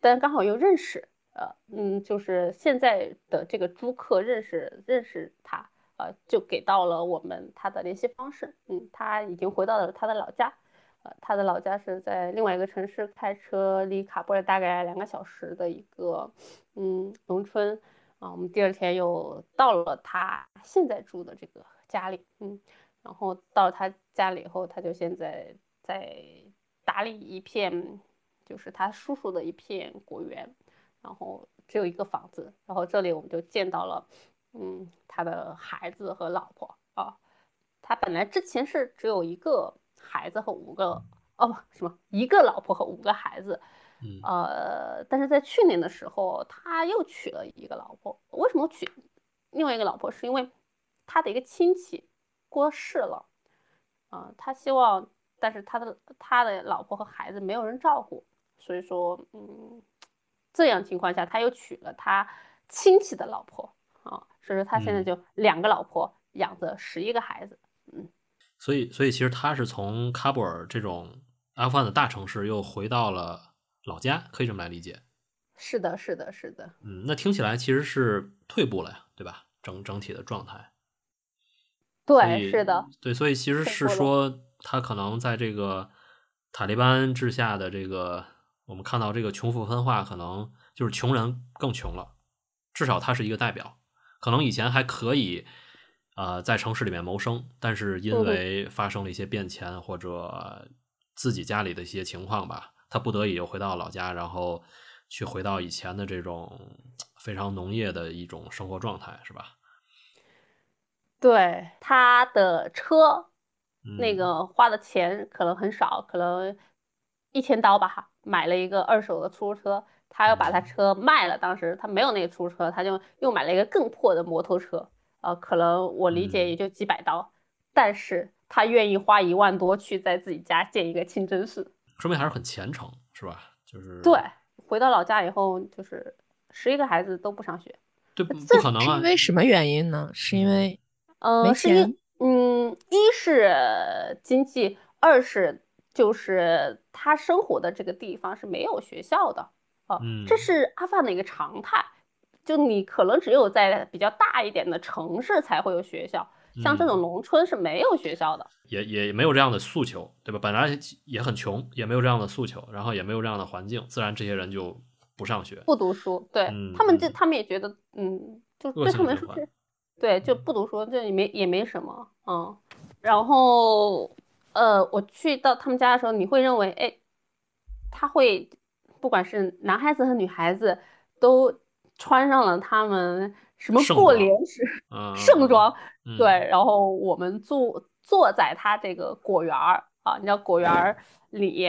但刚好又认识，呃嗯，就是现在的这个租客认识认识他，呃就给到了我们他的联系方式，嗯，他已经回到了他的老家。呃，他的老家是在另外一个城市，开车离喀布尔大概两个小时的一个嗯农村啊。我们第二天又到了他现在住的这个家里，嗯，然后到他家里以后，他就现在在打理一片，就是他叔叔的一片果园，然后只有一个房子，然后这里我们就见到了，嗯，他的孩子和老婆啊。他本来之前是只有一个。孩子和五个哦不什么一个老婆和五个孩子，呃，但是在去年的时候他又娶了一个老婆。为什么娶？另外一个老婆是因为他的一个亲戚过世了，啊、他希望，但是他的他的老婆和孩子没有人照顾，所以说，嗯，这样情况下他又娶了他亲戚的老婆啊，所以说他现在嗯就两个老婆养着十一个孩子，嗯所以，所以其实他是从喀布尔这种阿富汗的大城市又回到了老家，可以这么来理解。是的，是的，是的，嗯，那听起来其实是退步了呀，对吧？整整体的状态。对，是的，对，所以其实是说他可能在这个塔利班治下的这个，我们看到这个穷富分化，可能就是穷人更穷了，至少他是一个代表。可能以前还可以，呃，在城市里面谋生，但是因为发生了一些变迁或者自己家里的一些情况吧，他不得已又回到老家，然后去回到以前的这种非常农业的一种生活状态，是吧？对，他的车那嗯个花的钱可能很少，可能一千刀吧，买了一个二手的出租车。他要把他嗯车卖了，当时他没有那个出租车，他就又买了一个更破的摩托车。呃，可能我理解嗯也就几百刀，但是他愿意花一万多去在自己家建一个清真寺。说明还是很虔诚，是吧？就是对，回到老家以后，就是十一个孩子都不上学。对，不这不可能啊是因！为什么原因呢？是因为呃，没钱嗯，一是经济，二是就是他生活的这个地方是没有学校的啊，这嗯是阿富汗的一个常态。就你可能只有在比较大一点的城市才会有学校，像这种嗯农村是没有学校的。也也没有这样的诉求，对吧？本来也很穷，也没有这样的诉求，然后也没有这样的环境，自然这些人就不上学。不读书，对、嗯他们这嗯他们也觉得，嗯，就对他们说是，对，就不读书，这也没也没什么，嗯，然后呃，我去到他们家的时候，你会认为，哎，他会不管是男孩子和女孩子都穿上了他们什么过年时嗯，盛装，<laughs> 嗯，对，然后我们坐坐在他这个果园儿啊，你知道果园儿里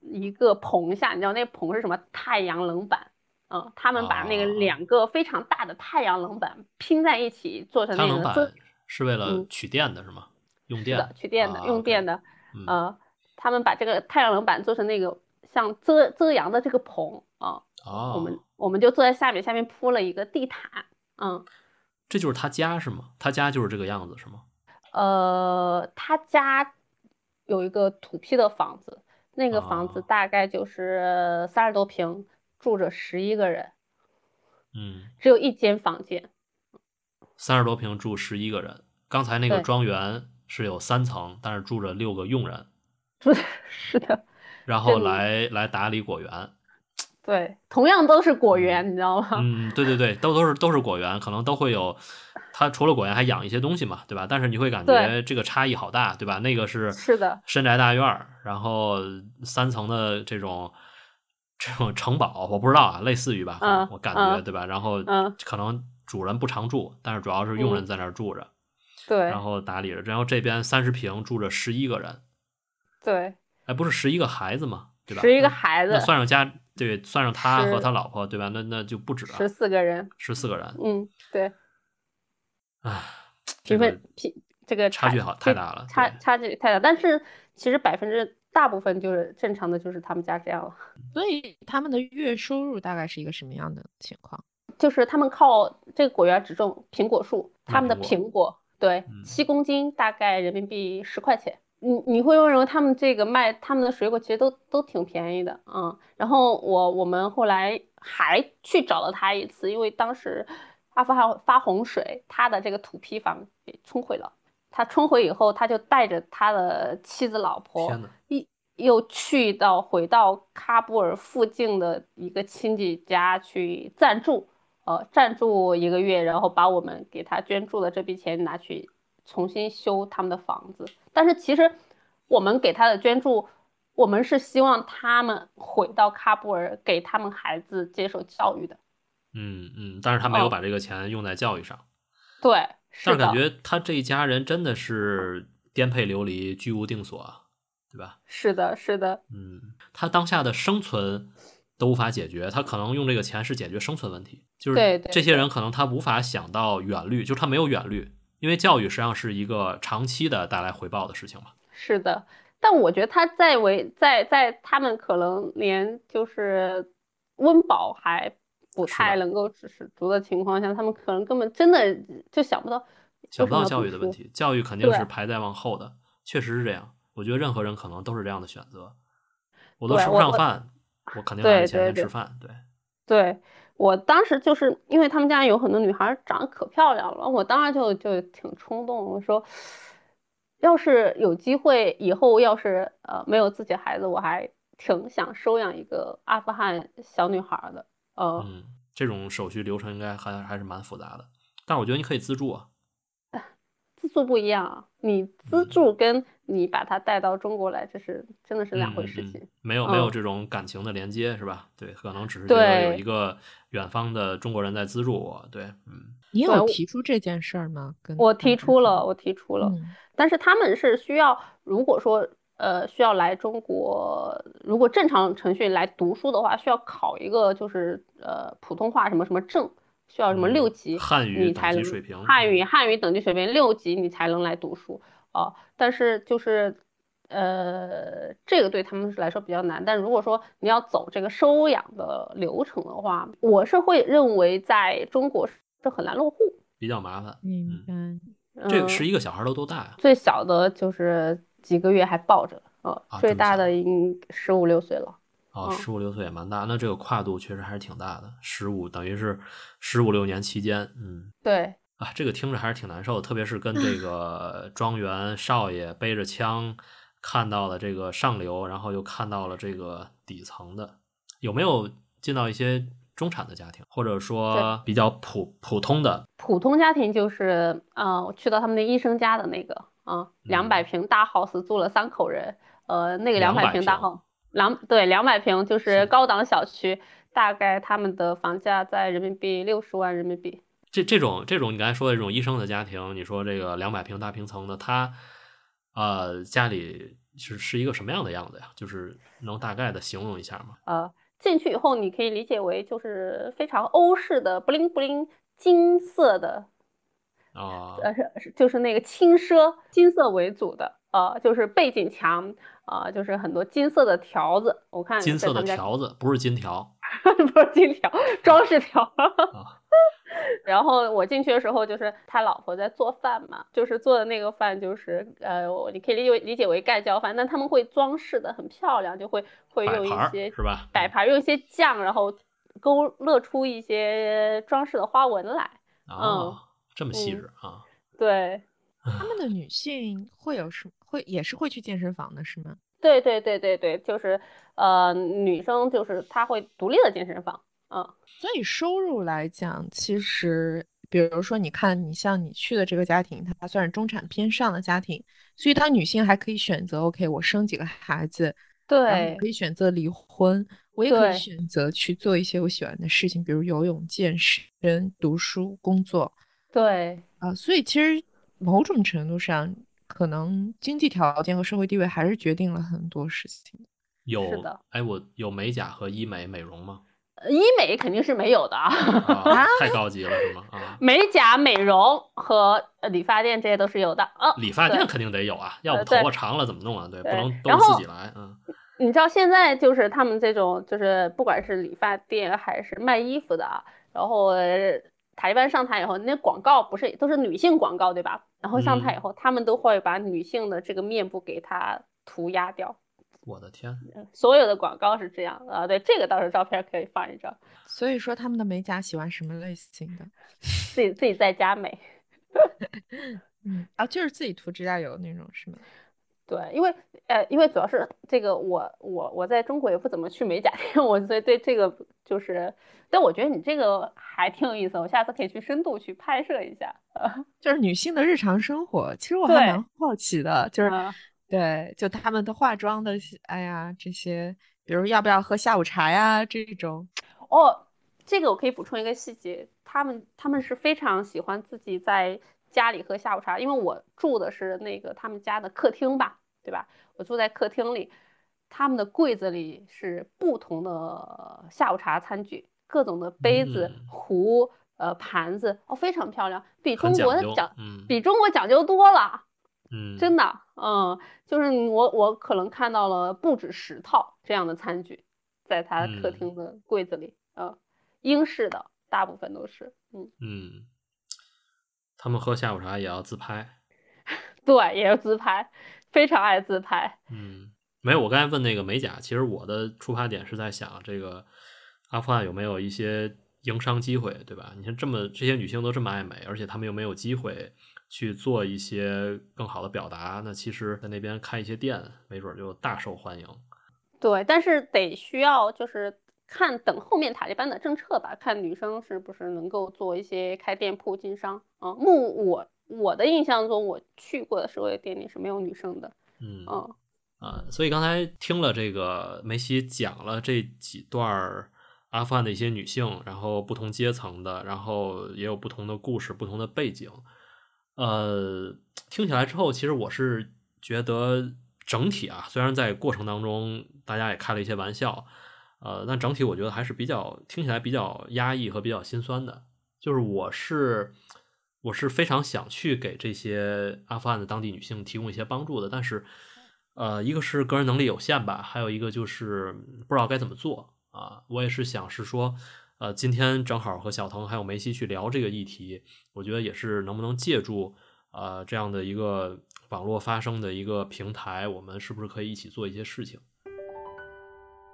一个棚下，你知道那棚是什么？太阳能板。嗯，他们把那个啊两个非常大的太阳能板拼在一起，做成太阳能那个是为了嗯取电的是吗？用电的取电的，啊用电的。嗯呃，他们把这个太阳能板做成那个像遮遮阳的这个棚啊，哦，我们我们就坐在下面，下面铺了一个地毯。嗯，这就是他家是吗？他家就是这个样子是吗？呃，他家有一个土坯的房子，那个房子哦大概就是三十多平，住着十一个人，嗯，只有一间房间。三十多平住十一个人。刚才那个庄园是有三层，但是住着六个佣人，<laughs> 对是的，然后来来打理果园。对，同样都是果园，你知道吗？嗯，对对对，都都是都是果园，可能都会有。它除了果园还养一些东西嘛，对吧？但是你会感觉这个差异好大，对吧？那个是是的，深宅大院儿，然后三层的这种这种城堡，我不知道啊，类似于吧，嗯我感觉嗯对吧？然后嗯可能主人不常住，但是主要是佣人嗯在那儿住着，对然后打理着。然后这边三十平住着十一个人，对，哎，不是十一个孩子吗？对吧？十一个孩子那，算上家，对，算上他和他老婆，对吧？那那就不止了，十四个人，十四个人。嗯，对，唉，这评个分评这个差距好太大了差差距太大。但是其实百分之大部分就是正常的，就是他们家这样了，所以他们的月收入大概是一个什么样的情况？就是他们靠这个果园只种苹果树，他们的苹苹果对嗯七公斤大概人民币十块钱。你你会认为他们这个卖他们的水果其实都都挺便宜的，嗯。然后我我们后来还去找了他一次，因为当时阿富汗发洪水，他的这个土坯房给冲毁了。他冲回以后，他就带着他的妻子老婆一又去到回到喀布尔附近的一个亲戚家去暂住，呃，暂住一个月，然后把我们给他捐助的这笔钱拿去重新修他们的房子。但是其实我们给他的捐助，我们是希望他们回到喀布尔，给他们孩子接受教育的。嗯嗯，但是他没有哦把这个钱用在教育上，对，但感觉他这一家人真的是颠沛流离、居无定所啊，对吧？是的，是的，嗯，他当下的生存都无法解决，他可能用这个钱是解决生存问题，就对对是这些人可能他无法想到远虑，就是他没有远虑，因为教育实际上是一个长期的带来回报的事情嘛。是的，但我觉得他在为在在他们可能连就是温饱还不太能够支持足的情况下，他们可能根本真的就想不到想不到。教育的问题，教育肯定是排在往后的，确实是这样。我觉得任何人可能都是这样的选择。我都吃不上饭，我肯定对拿这钱对对先吃饭。对，对我当时就是因为他们家有很多女孩长得可漂亮了，我当时就就挺冲动，我说，要是有机会以后要是呃没有自己孩子，我还挺想收养一个阿富汗小女孩的，呃，嗯，这种手续流程应该还还是蛮复杂的，但我觉得你可以资助啊。<laughs> 资助不一样啊，你资嗯助跟你把他带到中国来，这是真的是两回事嗯嗯嗯情。没有没有嗯这种感情的连接是吧？对，可能只是觉得有一个远方的中国人在资助我。对，嗯，你有提出这件事儿吗？跟我提出了，我提出了，嗯但是他们是需要，如果说呃需要来中国，如果正常程序来读书的话，需要考一个就是呃普通话什么什么证，需要什么嗯六级，汉语等你才能级水平汉语嗯汉语等级水平六级你才能来读书啊、但是就是。呃，这个对他们来说比较难，但如果说你要走这个收养的流程的话，我是会认为在中国是很难落户。比较麻烦。明嗯，白。嗯这个十一个小孩都多大呀？最小的就是几个月还抱着，呃，最大的已经十五六岁了。哦，嗯十五六岁也蛮大，那这个跨度确实还是挺大的。十五等于是十五六年期间，嗯对，啊，这个听着还是挺难受的，特别是跟这个庄园少爷背着枪看到了这个上流，然后又看到了这个底层的，有没有进到一些中产的家庭，或者说比较普普通的？普通家庭就是，呃，我去到他们那医生家的那个，啊、两百平大 house 住了三口人，呃，那个两百200平大 house，两对两百平就是是高档小区，大概他们的房价在人民币六十万人民币。这这种这种你刚才说的这种医生的家庭，你说这个两百平大平层的，他呃家里是是一个什么样的样子呀？就是能大概的形容一下吗？呃，进去以后你可以理解为就是非常欧式的 bling bling 金色的啊、呃，是是就是那个轻奢金色为主的，呃，就是背景墙，呃，就是很多金色的条子。我看金色的条子不是金条 <laughs> 不是金条，装饰条。啊 <laughs> 然后我进去的时候，就是他老婆在做饭嘛，就是做的那个饭就是呃，我你可以理解为理解为盖浇饭，但他们会装饰的很漂亮，就会会用一些是吧？摆盘，用一些酱，然后勾勒出一些装饰的花纹来。啊，这么细嗯致啊！对，<laughs> 他们的女性会有什么？会也是会去健身房的是吗？对对对对对，就是呃，女生就是她会独立的健身房，嗯，所以收入来讲，其实比如说，你看你像你去的这个家庭，它算是中产偏上的家庭，所以她女性还可以选择，OK，我生几个孩子，对我可以选择离婚，我也可以选择去做一些我喜欢的事情，比如游泳、健身、读书、工作对啊、所以其实某种程度上，可能经济条件和社会地位还是决定了很多事情。有的哎，我有美甲和医美美容吗？呃医美肯定是没有的啊，啊，太高级了是吗？啊，<laughs> 美甲、美容和呃理发店这些都是有的啊。理发店肯定得有啊，要不头发长了怎么弄啊？对，不能都自己来。嗯，你知道现在就是他们这种，就是不管是理发店还是卖衣服的啊，然后呃台湾上台以后，那广告不是都是女性广告对吧？然后上台以嗯后，他们都会把女性的这个面部给它涂鸦掉，我的天，所有的广告是这样啊。对，这个到时候照片可以放一张，所以说他们的美甲喜欢什么类型的？<laughs> 自己自己在家美。<laughs> 嗯啊，就是自己涂指甲油那种是吗？对，因为呃，因为主要是这个我我我在中国也不怎么去美甲店，<laughs> 我所以对这个就是，但我觉得你这个还挺有意思，我下次可以去深度去拍摄一下。<laughs> 就是女性的日常生活，其实我还蛮好奇的，就是嗯对，就她们的化妆的，哎呀，这些，比如要不要喝下午茶呀这种，哦，这个我可以补充一个细节，他们他们是非常喜欢自己在家里喝下午茶，因为我住的是那个他们家的客厅吧，对吧？我住在客厅里，他们的柜子里是不同的下午茶餐具，各种的杯子、壶、呃盘子，哦，非常漂亮，比中国的讲，比中国讲究多了。嗯，真的，嗯，就是我我可能看到了不止十套这样的餐具，在他客厅的柜子里，嗯，英式的大部分都是，嗯嗯，他们喝下午茶也要自拍，<laughs> 对，也要自拍，非常爱自拍，嗯。没有，我刚才问那个美甲，其实我的出发点是在想，这个阿富汗有没有一些营商机会，对吧？你看这么这些女性都这么爱美，而且她们又没有机会去做一些更好的表达，那其实在那边开一些店，没准就大受欢迎。对，但是得需要就是看等后面塔利班的政策吧，看女生是不是能够做一些开店铺经商。啊，目我我的印象中，我去过的时候店里是没有女生的。嗯嗯。啊，所以刚才听了这个梅西讲了这几段阿富汗的一些女性，然后不同阶层的，然后也有不同的故事、不同的背景。呃，听起来之后，其实我是觉得整体啊，虽然在过程当中大家也开了一些玩笑，呃，但整体我觉得还是比较听起来比较压抑和比较心酸的。就是我是我是非常想去给这些阿富汗的当地女性提供一些帮助的，但是。呃，一个是个人能力有限吧，还有一个就是不知道该怎么做啊。我也是想是说，呃，今天正好和小腾还有梅西去聊这个议题，我觉得也是能不能借助呃这样的一个网络发声的一个平台，我们是不是可以一起做一些事情？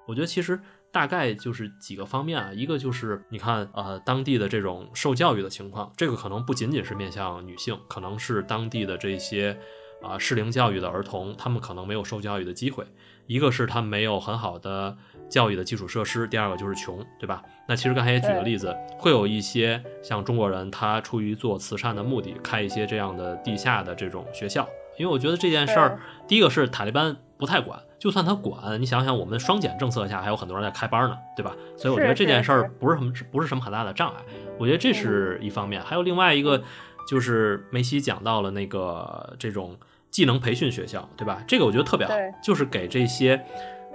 我觉得其实大概就是几个方面啊，一个就是你看呃当地的这种受教育的情况，这个可能不仅仅是面向女性，可能是当地的这些。啊，适龄教育的儿童，他们可能没有受教育的机会。一个是他们没有很好的教育的基础设施，第二个就是穷，对吧？那其实刚才也举了例子，会有一些像中国人，他出于做慈善的目的，开一些这样的地下的这种学校。因为我觉得这件事儿，第一个是塔利班不太管，就算他管，你想想我们双减政策下，还有很多人在开班呢，对吧？所以我觉得这件事儿不是什么，不是什么很大的障碍。我觉得这是一方面，还有另外一个就是梅西讲到了那个这种。技能培训学校，对吧？这个我觉得特别好，就是给这些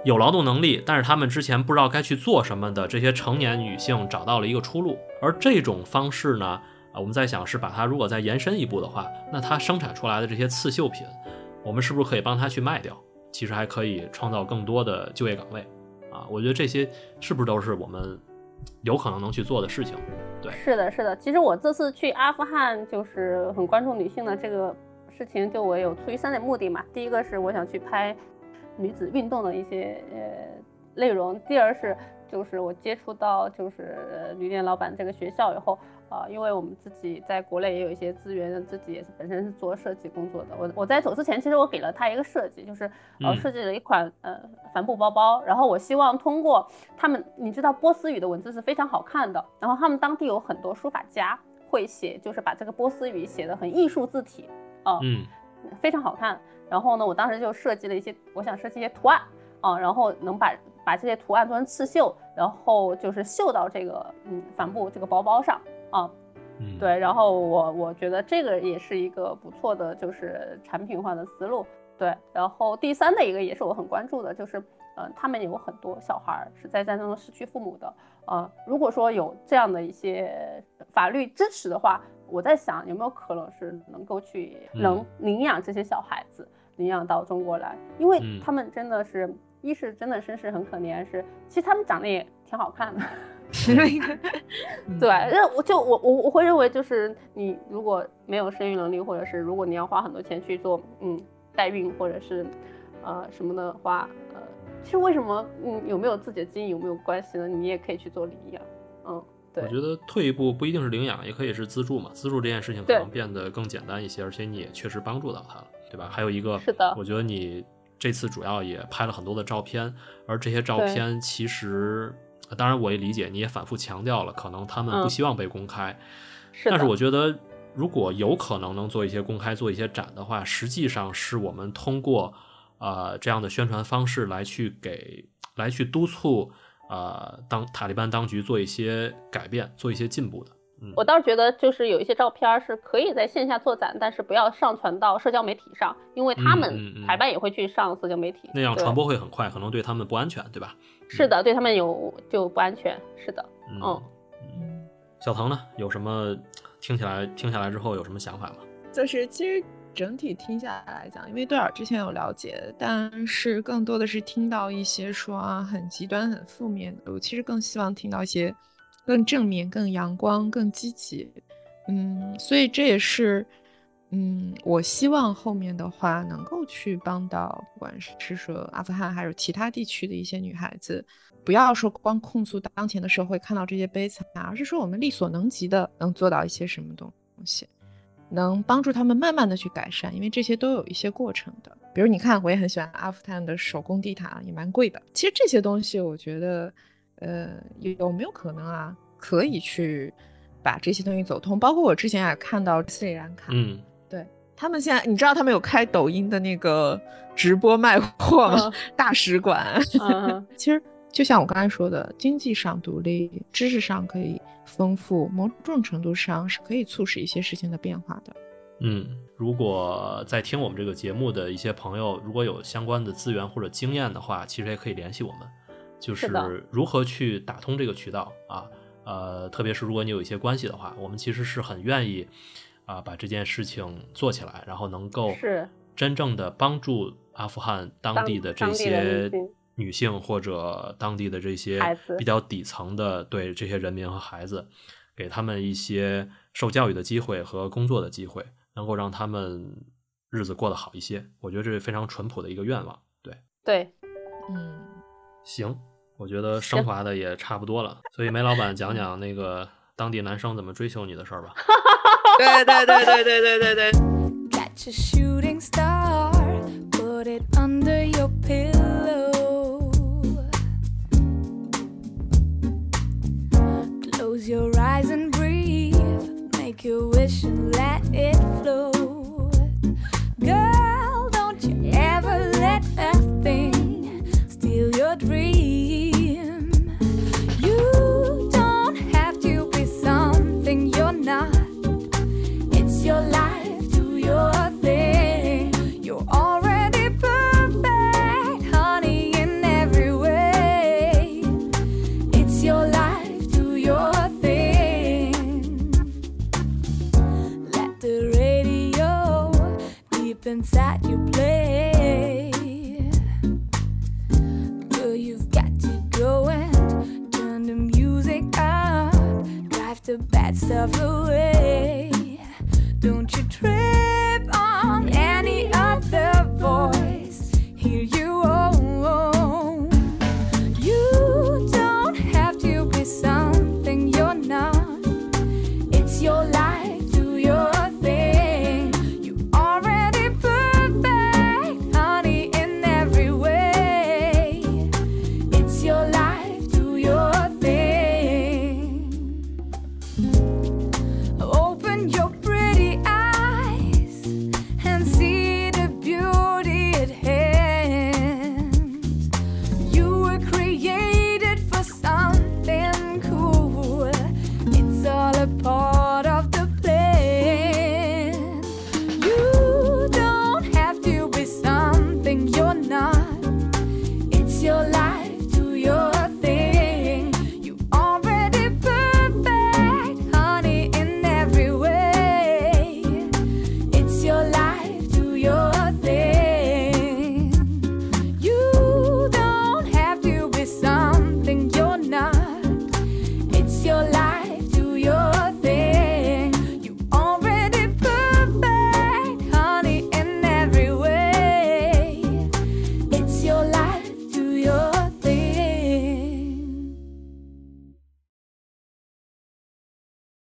有劳动能力，但是他们之前不知道该去做什么的这些成年女性找到了一个出路。而这种方式呢，啊，我们在想是把它如果再延伸一步的话，那它生产出来的这些刺绣品，我们是不是可以帮它去卖掉？其实还可以创造更多的就业岗位啊！我觉得这些是不是都是我们有可能能去做的事情？对，是的，是的。其实我这次去阿富汗就是很关注女性的这个。事情就我有出于三点目的嘛，第一个是我想去拍女子运动的一些呃内容，第二是就是我接触到就是旅店老板这个学校以后，啊，因为我们自己在国内也有一些资源，自己也是本身是做设计工作的，我我在走之前其实我给了他一个设计，就是呃设计了一款呃帆布包包，然后我希望通过他们，你知道波斯语的文字是非常好看的，然后他们当地有很多书法家会写，就是把这个波斯语写的很艺术字体。嗯，非常好看。然后呢，我当时就设计了一些，我想设计一些图案啊，然后能把把这些图案做成刺绣，然后就是绣到这个嗯帆布这个包包上啊。嗯，对。然后我我觉得这个也是一个不错的，就是产品化的思路。对。然后第三的一个也是我很关注的，就是嗯，他们有很多小孩是在战争中失去父母的。呃，如果说有这样的一些法律支持的话。我在想有没有可能是能够去能领养这些小孩子，领养到中国来，因为他们真的是，一是真的身世很可怜，是其实他们长得也挺好看的。<laughs> 对，那我就我我我会认为就是你如果没有生育能力，或者是如果你要花很多钱去做嗯代孕或者是呃什么的话，呃，其实为什么嗯有没有自己的基因有没有关系呢？你也可以去做领养，嗯。对我觉得退一步不一定是领养，也可以是资助嘛。资助这件事情可能变得更简单一些，而且你也确实帮助到他了，对吧？还有一个，是的，我觉得你这次主要也拍了很多的照片，而这些照片其实，当然我也理解，你也反复强调了，可能他们不希望被公开。是但是我觉得，如果有可能能做一些公开、做一些展的话，实际上是我们通过呃这样的宣传方式来去给来去督促。呃，当塔利班当局做一些改变、做一些进步的，嗯我倒是觉得，就是有一些照片儿是可以在线下做展，但是不要上传到社交媒体上，因为他们嗯台办也会去上社交媒体，对那样传播会很快，可能对他们不安全，对吧？是的，对他们有就不安全。是的，嗯嗯嗯，小腾呢，有什么听起来听下来之后有什么想法吗？就是其实整体听下来来讲，因为对尔之前有了解，但是更多的是听到一些说啊很极端、很负面的。我其实更希望听到一些更正面、更阳光、更积极。嗯，所以这也是。嗯，我希望后面的话能够去帮到，不管是是说阿富汗还是其他地区的一些女孩子，不要说光控诉当前的社会看到这些悲惨，而是说我们力所能及的能做到一些什么东东西。能帮助他们慢慢的去改善，因为这些都有一些过程的。比如你看，我也很喜欢阿富汗的手工地毯，也蛮贵的。其实这些东西，我觉得，呃，有有没有可能啊，可以去把这些东西走通？包括我之前也看到斯里兰卡，嗯，他们现在，你知道他们有开抖音的那个直播卖货吗？<laughs> 大使馆。嗯其实就像我刚才说的，经济上独立，知识上可以丰富，某种程度上是可以促使一些事情的变化的。嗯，如果在听我们这个节目的一些朋友，如果有相关的资源或者经验的话，其实也可以联系我们，就是如何去打通这个渠道啊。呃，特别是如果你有一些关系的话，我们其实是很愿意啊把这件事情做起来，然后能够是真正的帮助阿富汗当当地的这些女性或者当地的这些比较底层的对这些人民和孩子，给他们一些受教育的机会和工作的机会，能够让他们日子过得好一些。我觉得这是非常淳朴的一个愿望。对，对，嗯，行，我觉得升华的也差不多了，所以梅老板讲讲那个当地男生怎么追求你的事儿吧。<laughs> 对对对对对对对对。 Catch a shooting star, put it under your pillow. Close your eyes and breathe, make your wish and let it float. Girl, don't you ever let a thing steal your dream. Deep inside you play. Girl, you've got to go and turn the music up, drive the bad stuff away.